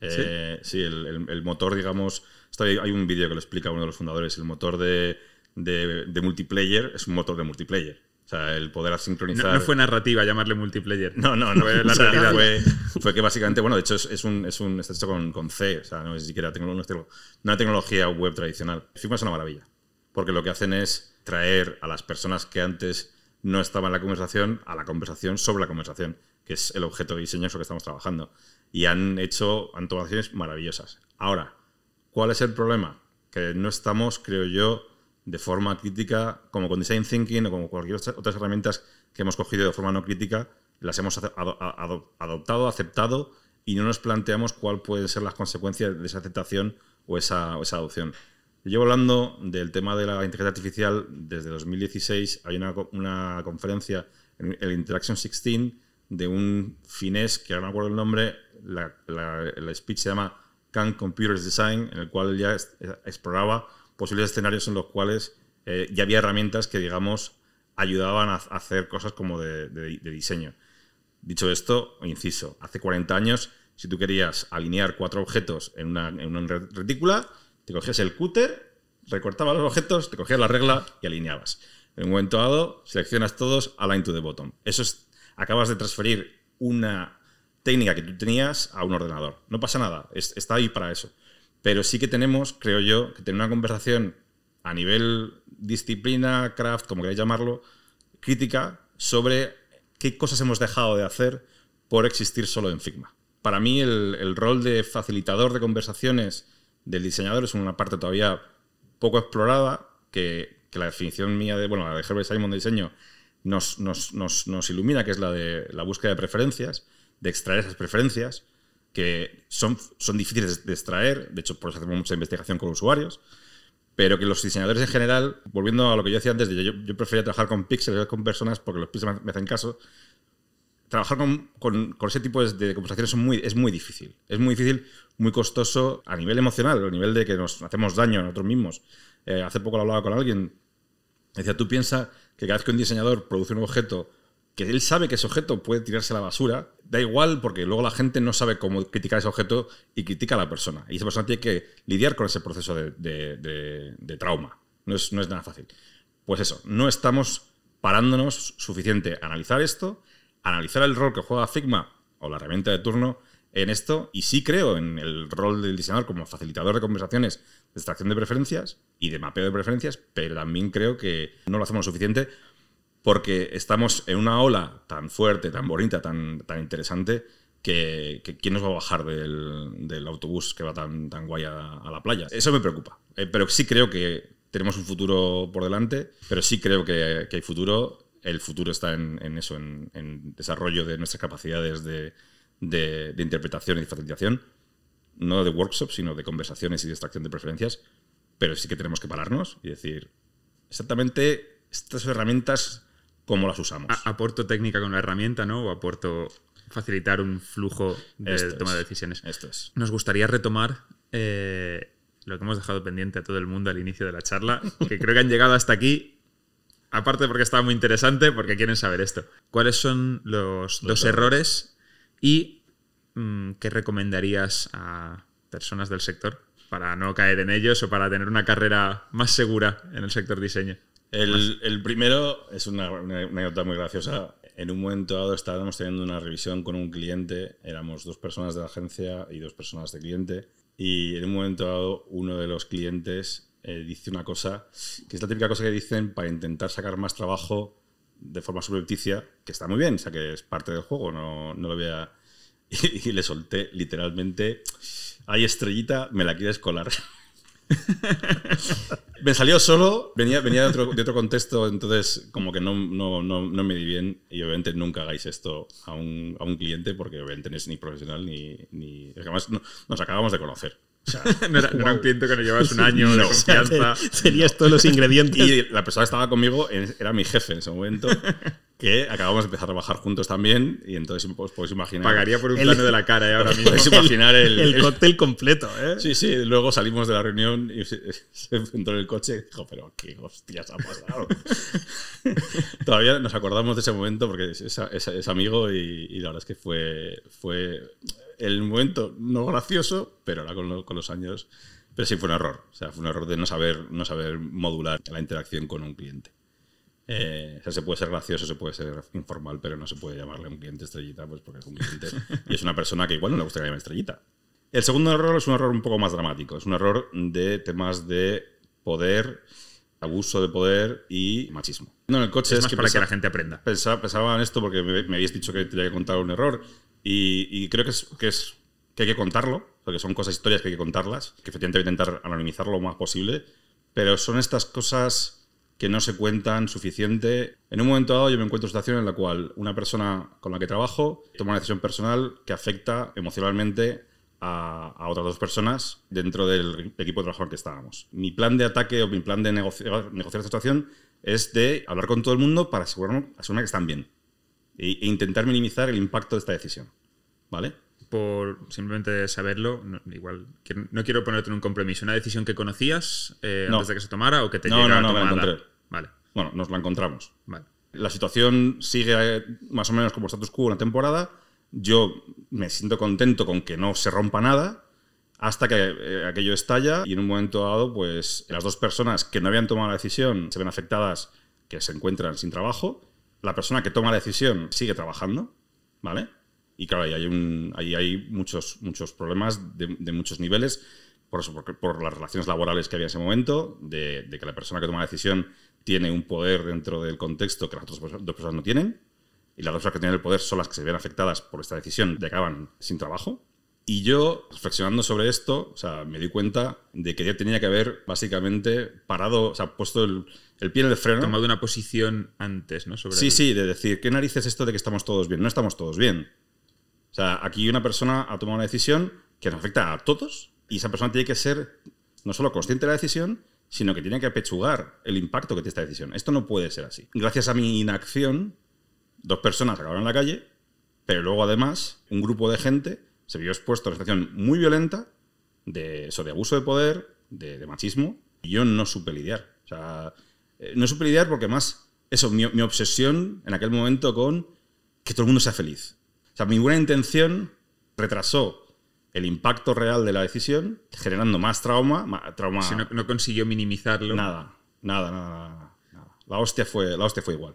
Speaker 2: Eh, sí, el, motor, digamos. hay un vídeo que lo explica uno de los fundadores. El motor de, de multiplayer es un motor de multiplayer. Sea, el poder sincronizar.
Speaker 1: No, fue narrativa llamarle multiplayer.
Speaker 2: No, no, no. Fue, la realidad. Fue, que básicamente, bueno, de hecho es, un, es un, está hecho con, con, C, o sea, no es siquiera una tecnología web tradicional. Figma es una maravilla, porque lo que hacen es traer a las personas que antes no estaban en la conversación a la conversación sobre la conversación, que es el objeto de diseño sobre que estamos trabajando. Y han hecho automaciones maravillosas. Ahora, ¿cuál es el problema? Que no estamos, creo yo, de forma crítica, como con Design Thinking o como cualquier otras herramientas que hemos cogido de forma no crítica, las hemos adoptado, aceptado y no nos planteamos cuáles pueden ser las consecuencias de esa aceptación o esa, esa adopción. Llevo hablando del tema de la inteligencia artificial desde 2016. Hay una, una conferencia, en el Interaction 16, de un finés, que ahora no me acuerdo el nombre, la, la, speech se llama Can Computers Design, en el cual ya exploraba posibles escenarios en los cuales eh, ya había herramientas que, digamos, ayudaban a hacer cosas como de, diseño. Dicho esto, inciso, hace 40 años, si tú querías alinear cuatro objetos en una, retícula, te cogías el cúter, recortabas los objetos, te cogías la regla y alineabas. En un momento dado, seleccionas todos, align to the bottom. Eso es, acabas de transferir una técnica que tú tenías a un ordenador. No pasa nada, está ahí para eso. Pero sí que tenemos, creo yo, que tener una conversación a nivel disciplina, craft, como queráis llamarlo, crítica sobre qué cosas hemos dejado de hacer por existir solo en Figma. Para mí el, rol de facilitador de conversaciones del diseñador es una parte todavía poco explorada, que, la definición mía de, bueno, la de Herbert Simon de diseño nos, nos, nos ilumina, que es la de la búsqueda de preferencias, de extraer esas preferencias, que son, son difíciles de extraer, de hecho por eso hacemos mucha investigación con usuarios, pero que los diseñadores en general, volviendo a lo que yo decía antes, yo, yo prefería trabajar con píxeles, con personas, porque los píxeles me hacen caso, trabajar con, con, ese tipo de, conversaciones es muy, es muy difícil. Es muy difícil, muy costoso a nivel emocional, a nivel de que nos hacemos daño a nosotros mismos. Eh, hace poco lo hablaba con alguien, decía, tú piensas que cada vez que un diseñador produce un objeto que él sabe que ese objeto puede tirarse a la basura, da igual porque luego la gente no sabe cómo criticar ese objeto y critica a la persona. Y esa persona tiene que lidiar con ese proceso de, trauma. No es, no es, nada fácil. Pues eso, no estamos parándonos suficiente a analizar esto, analizar el rol que juega Figma o la herramienta de turno en esto, y sí creo en el rol del diseñador como facilitador de conversaciones, de extracción de preferencias y de mapeo de preferencias, pero también creo que no lo hacemos suficiente porque estamos en una ola tan fuerte, tan bonita, tan, tan interesante, que, ¿quién nos va a bajar del, autobús que va tan, tan guay a, la playa? Eso me preocupa. Eh, pero sí creo que tenemos un futuro por delante, pero sí creo que, hay futuro. El futuro está en, eso, en, desarrollo de nuestras capacidades de, de, interpretación y de facilitación, no de workshops, sino de conversaciones y de extracción de preferencias. Pero sí que tenemos que pararnos y decir, exactamente, estas herramientas cómo las usamos.
Speaker 1: aporto técnica con la herramienta, ¿no? O aporto facilitar un flujo de toma de decisiones.
Speaker 2: Esto es.
Speaker 1: Nos gustaría retomar eh, lo que hemos dejado pendiente a todo el mundo al inicio de la charla, que creo que han llegado hasta aquí, aparte porque estaba muy interesante, porque quieren saber esto. ¿Cuáles son los, dos errores y mm, qué recomendarías a personas del sector para no caer en ellos o para tener una carrera más segura en el sector diseño?
Speaker 2: El, primero es una, anécdota muy graciosa. En un momento dado estábamos teniendo una revisión con un cliente, éramos dos personas de la agencia y dos personas de cliente, y en un momento dado uno de los clientes eh, dice una cosa, que es la típica cosa que dicen para intentar sacar más trabajo de forma subrepticia, que está muy bien, o sea que es parte del juego, no, no lo voy a... Y, y le solté literalmente, hay estrellita, me la quieres colar. me salió solo, venía, venía de, otro, contexto, entonces como que no, no, no, me di bien y obviamente nunca hagáis esto a un, a un cliente porque obviamente no es ni profesional ni... ni además nos acabamos de conocer.
Speaker 1: no, era, un cliente que no llevas un año de confianza.
Speaker 3: Tenías todos los ingredientes.
Speaker 2: Y la persona que estaba conmigo era mi jefe en ese momento, que acabamos de empezar a trabajar juntos también y entonces os podéis imaginar...
Speaker 1: Pagaría por un
Speaker 3: El-
Speaker 1: plano de la cara ¿eh? ahora mismo.
Speaker 2: Podéis imaginar el...
Speaker 3: El
Speaker 2: el-
Speaker 3: cóctel completo, ¿eh?
Speaker 2: Sí, sí, luego salimos de la reunión y se, se entró en el coche y dijo, pero qué hostias ha pasado. Todavía nos acordamos de ese momento porque es, es- es- es amigo y, y la verdad es que fue, fue el momento no gracioso, pero ahora con, lo- con los años, pero sí fue un error. O sea, fue un error de no saber, no saber modular la interacción con un cliente. Eh, o sea, se puede ser gracioso, se puede ser informal, pero no se puede llamarle a un cliente estrellita, pues porque es un cliente y es una persona que igual no le gusta que le llamen estrellita. El segundo error es un error un poco más dramático. Es un error de temas de poder, abuso de poder y machismo. No, en el coche
Speaker 1: Es
Speaker 2: es,
Speaker 1: más
Speaker 2: que
Speaker 1: para que
Speaker 2: pensa-
Speaker 1: la gente aprenda.
Speaker 2: pensaba, pensaba en esto porque me, me habías dicho que tenía que contar un error y, y creo que es, que es que hay que contarlo, porque son cosas, historias que hay que contarlas, que efectivamente voy a intentar anonimizarlo lo más posible, pero son estas cosas que no se cuentan suficiente. En un momento dado yo me encuentro en una situación en la cual una persona con la que trabajo toma una decisión personal que afecta emocionalmente a, a otras dos personas dentro del equipo de trabajo en el que estábamos. Mi plan de ataque o mi plan de negociar, negociar esta situación es de hablar con todo el mundo para asegurarme, asegurarme que están bien e, e intentar minimizar el impacto de esta decisión. ¿Vale?
Speaker 1: Por simplemente saberlo, no, igual, no quiero ponerte en un compromiso. ¿Una decisión que conocías eh,
Speaker 2: No.
Speaker 1: antes de que se tomara o que te
Speaker 2: No,
Speaker 1: llega
Speaker 2: no, no, la
Speaker 1: tomada?
Speaker 2: encontré.
Speaker 1: Vale,
Speaker 2: Bueno, nos la encontramos.
Speaker 1: vale.
Speaker 2: La situación sigue eh, más o menos como status quo una temporada. Yo me siento contento con que no se rompa nada hasta que eh, aquello estalla y en un momento dado, pues las dos personas que no habían tomado la decisión se ven afectadas, que se encuentran sin trabajo. La persona que toma la decisión sigue trabajando, ¿vale? Y claro, ahí hay, muchos, muchos problemas de, muchos niveles, por las relaciones laborales que había en ese momento, de, de que la persona que toma la decisión tiene un poder dentro del contexto que las otras dos personas no tienen, y las dos personas que tienen el poder son las que se ven afectadas por esta decisión y acaban sin trabajo. Y yo, reflexionando sobre esto, o sea, me di cuenta de que ya tenía que haber básicamente parado, o sea, puesto el, el pie en el freno.
Speaker 1: Tomado una posición antes, ¿no? Sobre
Speaker 2: Sí,
Speaker 1: el-
Speaker 2: sí, de decir, ¿qué narices esto de que estamos todos bien? No estamos todos bien. O sea, aquí una persona ha tomado una decisión que nos afecta a todos y esa persona tiene que ser no solo consciente de la decisión, sino que tiene que apechugar el impacto que tiene esta decisión. Esto no puede ser así. Gracias a mi inacción, dos personas acabaron en la calle, pero luego además un grupo de gente se vio expuesto a una situación muy violenta de eso, de abuso de poder, de, de machismo, y yo no supe lidiar. O sea, eh, no supe lidiar porque más, eso, mi, mi obsesión en aquel momento con que todo el mundo sea feliz. O sea, mi buena intención retrasó el impacto real de la decisión, generando más trauma, ma- trauma
Speaker 1: Si no, no consiguió minimizarlo.
Speaker 2: Nada, nada, nada, nada, nada. La hostia fue, la hostia fue igual.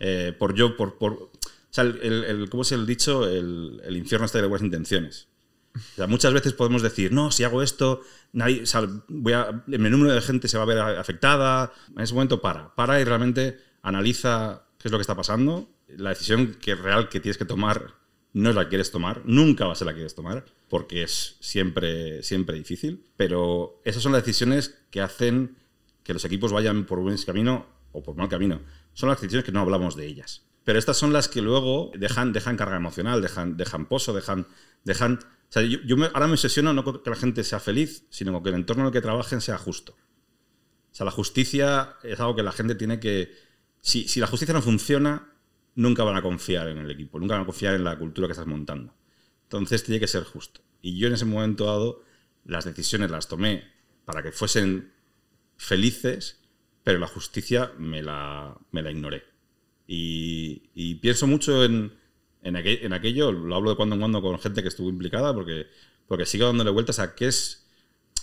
Speaker 2: Eh, por yo, por, por. O sea, el, el- ¿cómo es el dicho? El, el infierno está de buenas intenciones. O sea, muchas veces podemos decir, no, si hago esto, nadie, o sea, voy a, el número de gente se va a ver afectada. En ese momento para, para y realmente analiza qué es lo que está pasando. La decisión que real que tienes que tomar no es la que quieres tomar, nunca va a ser la que quieres tomar, porque es siempre, siempre difícil. Pero esas son las decisiones que hacen que los equipos vayan por buen camino o por mal camino. Son las decisiones que no hablamos de ellas. Pero estas son las que luego dejan, dejan carga emocional, dejan, dejan pozo, dejan. dejan o sea, yo, ahora me obsesiono no con que la gente sea feliz, sino con que el entorno en el que trabajen sea justo. O sea, la justicia es algo que la gente tiene que. Si, si la justicia no funciona, nunca van a confiar en el equipo, nunca van a confiar en la cultura que estás montando. Entonces tiene que ser justo. Y yo en ese momento dado, las decisiones las tomé para que fuesen felices, pero la justicia me la, me la ignoré. Y, y pienso mucho en, en, aquel- en aquello, lo hablo de cuando en cuando con gente que estuvo implicada, porque, porque sigo dándole vueltas a qué es.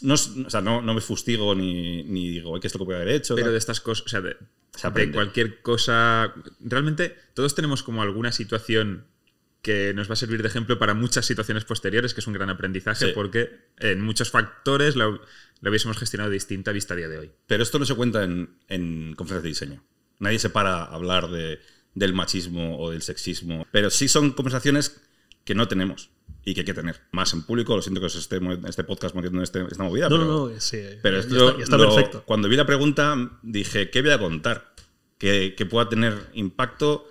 Speaker 2: No, o sea, no, no me fustigo ni, ni digo, "Ay, ¿qué es lo que puede haber hecho?
Speaker 1: Pero
Speaker 2: tal.
Speaker 1: de estas cosas, o sea, de,
Speaker 2: Se
Speaker 1: de cualquier cosa. Realmente, todos tenemos como alguna situación que nos va a servir de ejemplo para muchas situaciones posteriores, que es un gran aprendizaje,
Speaker 2: Sí.
Speaker 1: porque en muchos factores lo, lo hubiésemos gestionado distinta vista a día de hoy.
Speaker 2: Pero esto no se cuenta en, en conferencias de diseño. Nadie se para a hablar de, del machismo o del sexismo. Pero sí son conversaciones que no tenemos y que hay que tener. Más en público, lo siento que os esté este podcast metiendo en este- esta movida.
Speaker 3: No,
Speaker 2: pero,
Speaker 3: no, no, sí.
Speaker 2: Pero
Speaker 3: ya
Speaker 2: esto
Speaker 3: está, ya está
Speaker 2: lo-
Speaker 3: perfecto.
Speaker 2: Cuando vi la pregunta dije, ¿qué voy a contar? Que, que pueda tener impacto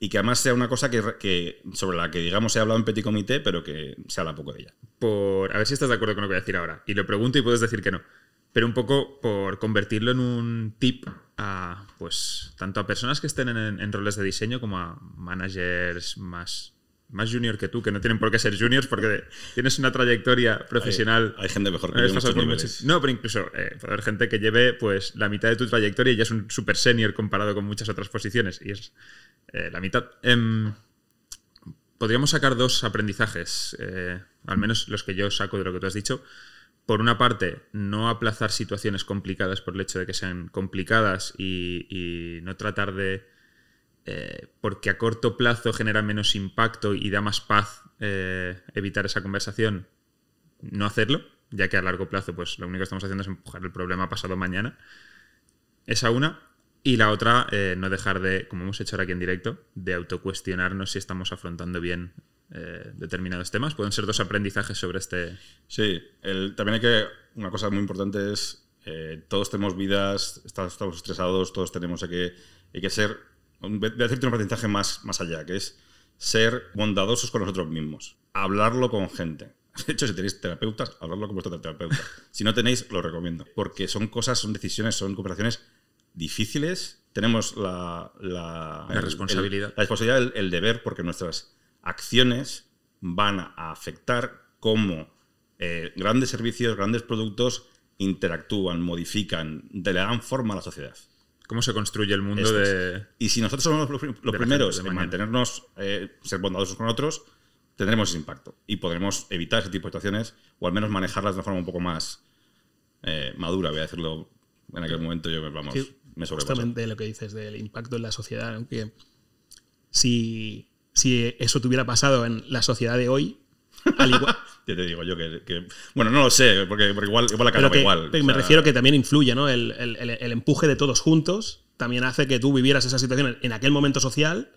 Speaker 2: y que además sea una cosa que, que sobre la que, digamos, he hablado en petit comité, pero que se habla poco de ella.
Speaker 1: Por, a ver si estás de acuerdo con lo que voy a decir ahora. Y lo pregunto y puedes decir que no. pero un poco por convertirlo en un tip a, pues, tanto a personas que estén en, en roles de diseño como a managers más más junior que tú, que no tienen por qué ser juniors porque tienes una trayectoria profesional.
Speaker 2: Hay, gente mejor que muchos
Speaker 1: No, pero incluso eh, puede haber gente que lleve pues la mitad de tu trayectoria y ya es un super senior comparado con muchas otras posiciones. Y es eh, la mitad. Em, podríamos sacar dos aprendizajes, eh, al menos los que yo saco de lo que tú has dicho. Por una parte, no aplazar situaciones complicadas por el hecho de que sean complicadas y, no tratar de eh, porque a corto plazo genera menos impacto y da más paz eh, evitar esa conversación, no hacerlo, ya que a largo plazo pues lo único que estamos haciendo es empujar el problema pasado mañana. Esa una. Y la otra, eh, no dejar de, como hemos hecho ahora aquí en directo, de autocuestionarnos si estamos afrontando bien eh, determinados temas. Pueden ser dos aprendizajes sobre este...
Speaker 2: Sí, el- también hay que. Una cosa muy importante es. eh, todos tenemos vidas, estamos, estamos estresados, todos tenemos hay que, hay que ser. Voy a decirte un aprendizaje más, más allá, que es ser bondadosos con nosotros mismos. Hablarlo con gente. De hecho, si tenéis terapeutas, hablarlo con vuestro terapeuta. Si no tenéis, lo recomiendo. Porque son cosas, son decisiones, son cooperaciones difíciles. Tenemos la, la,
Speaker 1: La responsabilidad.
Speaker 2: el- la responsabilidad, el, el deber, porque nuestras acciones van a afectar cómo eh, grandes servicios, grandes productos interactúan, modifican, le dan forma a la sociedad.
Speaker 1: ¿Cómo se construye el mundo de...
Speaker 2: Y si nosotros somos los, primeros en mantenernos, eh, ser bondadosos con otros, tendremos ese impacto. Y podremos evitar ese tipo de situaciones o al menos manejarlas de una forma un poco más eh, madura, voy a decirlo en aquel momento. Yo, vamos,
Speaker 3: Sí,
Speaker 2: me sobrepaso.
Speaker 3: justamente lo que dices del impacto en la sociedad, aunque si, si eso te hubiera pasado en la sociedad de hoy, al igual,
Speaker 2: Ya te digo yo que, que- Bueno, no lo sé, porque, porque igual, igual
Speaker 3: que,
Speaker 2: igual.
Speaker 3: pero
Speaker 2: o
Speaker 3: me
Speaker 2: sea,
Speaker 3: refiero que también influye, ¿no? El, el- el- el empuje de todos juntos también hace que tú vivieras esa situación en aquel momento social,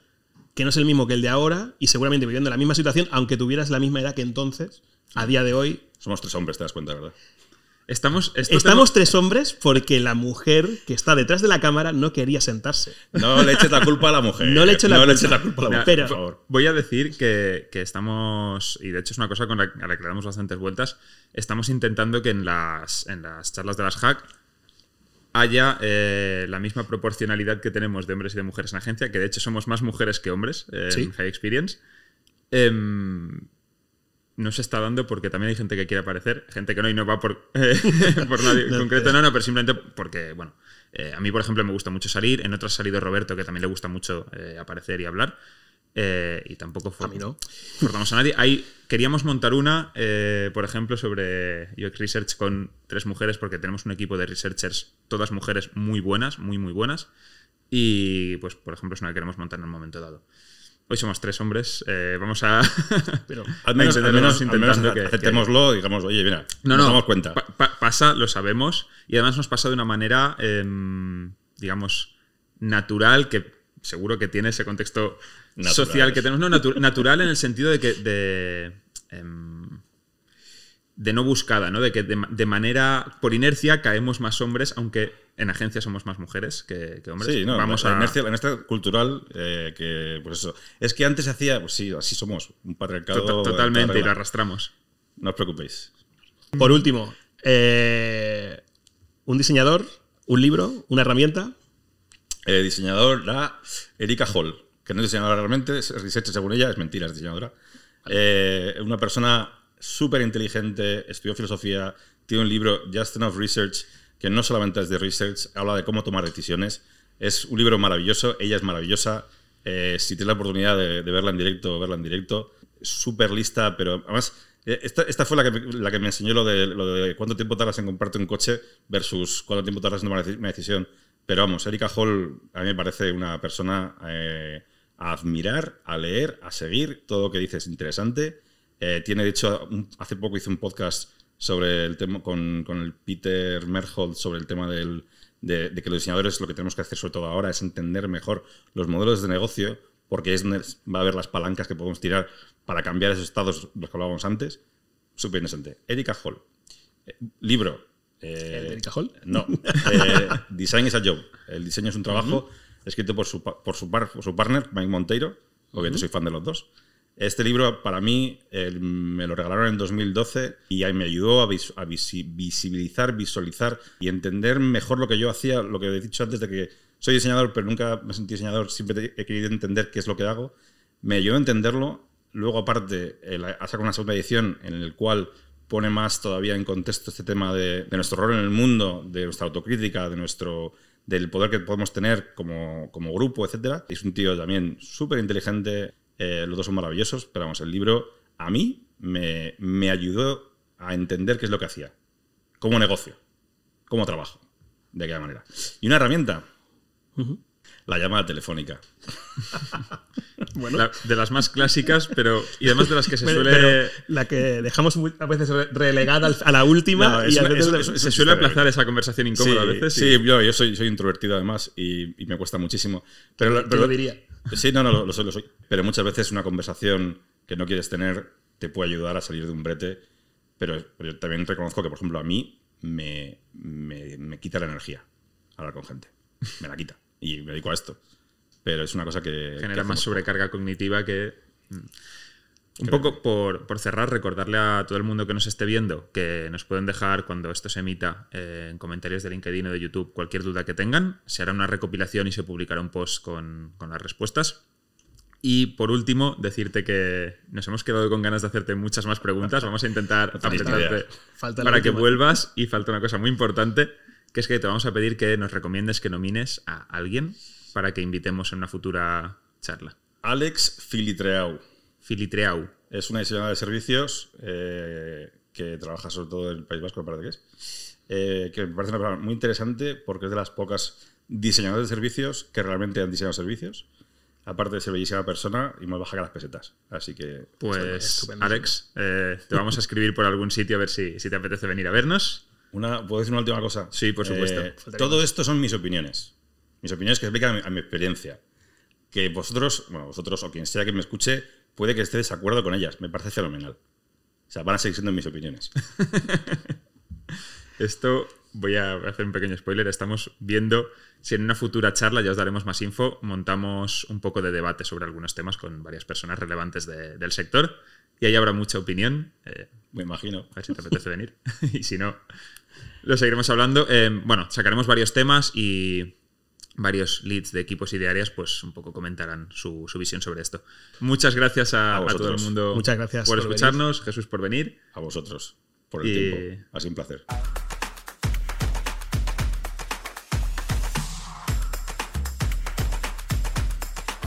Speaker 3: que no es el mismo que el de ahora, y seguramente viviendo la misma situación, aunque tuvieras la misma edad que entonces, a día de hoy,
Speaker 2: Somos tres hombres, te das cuenta, ¿verdad?
Speaker 1: Estamos... esto
Speaker 3: estamos tres hombres porque la mujer que está detrás de la cámara no quería sentarse.
Speaker 2: No le eches la culpa a la mujer.
Speaker 3: No le eches la
Speaker 2: no le
Speaker 3: culpa.
Speaker 2: eches la culpa a la mujer,
Speaker 3: pero-
Speaker 2: por favor.
Speaker 1: Voy a decir que, que estamos, y de hecho es una cosa con la, a la que le damos bastantes vueltas, estamos intentando que en las, en las charlas de las hack haya eh, la misma proporcionalidad que tenemos de hombres y de mujeres en agencia, que de hecho somos más mujeres que hombres eh,
Speaker 3: Sí.
Speaker 1: en High Experience. Em, no se está dando porque también hay gente que quiere aparecer, gente que no y no va por, eh, por nadie en
Speaker 3: No,
Speaker 1: concreto, no, no, pero simplemente porque, bueno, eh, a mí, por ejemplo, me gusta mucho salir, en otras ha salido Roberto, que también le gusta mucho eh, aparecer y hablar, y tampoco for-
Speaker 3: A mí no.
Speaker 1: forzamos a nadie. Ahí queríamos montar una, por ejemplo, sobre UX Research con tres mujeres, porque tenemos un equipo de researchers, todas mujeres muy buenas, muy, muy buenas, y pues, por ejemplo, es una que queremos montar en un momento dado. Hoy somos tres hombres, eh, vamos a...
Speaker 3: Pero
Speaker 2: Al menos,
Speaker 1: a
Speaker 2: al
Speaker 1: intentarlo,
Speaker 2: menos,
Speaker 1: vamos
Speaker 2: al menos
Speaker 1: intentando que- que-
Speaker 2: aceptémoslo, digamos, oye, mira,
Speaker 1: no,
Speaker 2: nos
Speaker 1: no.
Speaker 2: damos cuenta.
Speaker 1: pa- pa- pasa, lo sabemos. Y además nos pasa de una manera, em, digamos, natural, que seguro que tiene ese contexto
Speaker 2: Natural.
Speaker 1: social que tenemos. No, natu- natural en el sentido de que. De, em, de no buscada, ¿no? De que de, de manera, por inercia, caemos más hombres, aunque en agencia somos más mujeres que, que hombres.
Speaker 2: Sí, no,
Speaker 1: Vamos
Speaker 2: la,
Speaker 1: a.
Speaker 2: la inercia, la inercia cultural, eh, que, pues eso. Es que antes se hacía, pues sí, así somos, un patriarcado.
Speaker 1: to-
Speaker 2: en toda
Speaker 1: totalmente, y lo arrastramos.
Speaker 2: No os preocupéis.
Speaker 3: Por último, eh, un diseñador, un libro, una herramienta.
Speaker 2: Eh, diseñador, la Erika Hall, que no es diseñadora realmente, es researcher según ella, es mentira, es diseñadora. Eh, una persona súper inteligente, estudió filosofía, tiene un libro, Just Enough Research, que no solamente es de research, habla de cómo tomar decisiones. Es un libro maravilloso, ella es maravillosa. Eh, si tienes la oportunidad de, verla en directo, verla en directo. Súper lista, pero además, eh, esta, esta fue la que, la que me enseñó lo de, lo de cuánto tiempo tardas en comprarte un coche versus cuánto tiempo tardas en tomar una decisión. Pero vamos, Erika Hall a mí me parece una persona eh, a admirar, a leer, a seguir. Todo lo que dice es interesante. Eh, tiene, de hecho, un- hace poco hizo un podcast sobre el tema con, con el Peter Merhold sobre el tema del, de, de que los diseñadores lo que tenemos que hacer sobre todo ahora es entender mejor los modelos de negocio porque es, donde va a haber las palancas que podemos tirar para cambiar esos estados de los que hablábamos antes. Súper interesante. Erika Hall. Eh, libro. eh,
Speaker 3: ¿El de Erika Hall?
Speaker 2: no. Eh, Design is a Job. El diseño es un trabajo escrito por su, por su, par- por su partner, Mike Monteiro. Obviamente soy fan de los dos. Este libro, para mí, eh, me lo regalaron en 2012 y ahí me ayudó a, vis- a visi- visibilizar, visualizar y entender mejor lo que yo hacía, lo que he dicho antes de que soy diseñador, pero nunca me sentí diseñador, siempre he querido entender qué es lo que hago. Me ayudó a entenderlo. Luego, aparte, el- ha sacado una segunda edición en el cual pone más todavía en contexto este tema de, de nuestro rol en el mundo, de nuestra autocrítica, de nuestro del poder que podemos tener como, como grupo, etcétera. Es un tío también súper inteligente, eh, los dos son maravillosos, pero vamos, el libro a mí me, me ayudó a entender qué es lo que hacía, como negocio, como trabajo, de aquella manera. Y una herramienta, la llamada telefónica.
Speaker 3: Bueno,
Speaker 1: La- de las más clásicas, pero. Y además de las que se
Speaker 3: pero-
Speaker 1: suele.
Speaker 3: pero la que dejamos a veces re- relegada a la última
Speaker 2: No,
Speaker 3: y a veces
Speaker 2: es- es-
Speaker 1: se suele aplazar esa conversación incómoda a veces.
Speaker 2: Sí,
Speaker 1: y-
Speaker 2: yo, yo soy, soy introvertido además y, y me cuesta muchísimo. Pero, pero-
Speaker 3: lo diría.
Speaker 2: Sí, no, no, lo, lo soy, lo soy. Pero muchas veces una conversación que no quieres tener te puede ayudar a salir de un brete. Pero, pero yo también reconozco que, por ejemplo, a mí me, me, me quita la energía hablar con gente. Me la quita. Y me dedico a esto. Pero es una cosa que. que
Speaker 1: genera más sobrecarga cognitiva que. Un
Speaker 2: Creo.
Speaker 1: poco por, por cerrar, recordarle a todo el mundo que nos esté viendo que nos pueden dejar cuando esto se emita eh, en comentarios de LinkedIn o de YouTube cualquier duda que tengan. Se hará una recopilación y se publicará un post con, con las respuestas. Y por último, decirte que nos hemos quedado con ganas de hacerte muchas más preguntas. Vamos a intentar apretarte.
Speaker 3: Falta
Speaker 1: para que
Speaker 3: última.
Speaker 1: vuelvas. Y falta una cosa muy importante, que es que te vamos a pedir que nos recomiendes que nomines a alguien para que invitemos en una futura charla.
Speaker 2: Alex Filitreau.
Speaker 1: Filitreau.
Speaker 2: Es una diseñadora de servicios eh, que trabaja sobre todo en el País Vasco, me parece que es. Eh, que me parece una persona muy interesante porque es de las pocas diseñadoras de servicios que realmente han diseñado servicios. Aparte de ser bellísima persona y más baja que las pesetas. Así que.
Speaker 1: Pues. Alex, eh, te vamos a escribir por algún sitio a ver si, si te apetece venir a vernos.
Speaker 2: Una, ¿Puedo decir una última cosa?
Speaker 1: Sí, por supuesto.
Speaker 2: Eh, todo esto son mis opiniones. Mis opiniones que explican a mi, a mi experiencia. Que vosotros, bueno, vosotros o quien sea que me escuche, puede que esté de desacuerdo con ellas. Me parece fenomenal. O sea, van a seguir siendo mis opiniones.
Speaker 1: Esto voy a hacer un pequeño spoiler. Estamos viendo si en una futura charla, ya os daremos más info, montamos un poco de debate sobre algunos temas con varias personas relevantes de- del sector. Y ahí habrá mucha opinión. Eh,
Speaker 2: Me imagino.
Speaker 1: A ver si te apetece venir. y si no, lo seguiremos hablando. Eh, bueno, sacaremos varios temas y varios leads de equipos y de áreas, pues un poco comentarán su, su visión sobre esto. Muchas gracias a,
Speaker 2: A
Speaker 1: a todo el mundo
Speaker 3: Muchas gracias
Speaker 1: por
Speaker 3: por venir.
Speaker 1: escucharnos, Jesús por venir.
Speaker 2: A vosotros. Por el
Speaker 1: Y-
Speaker 2: tiempo. Ha sido un placer.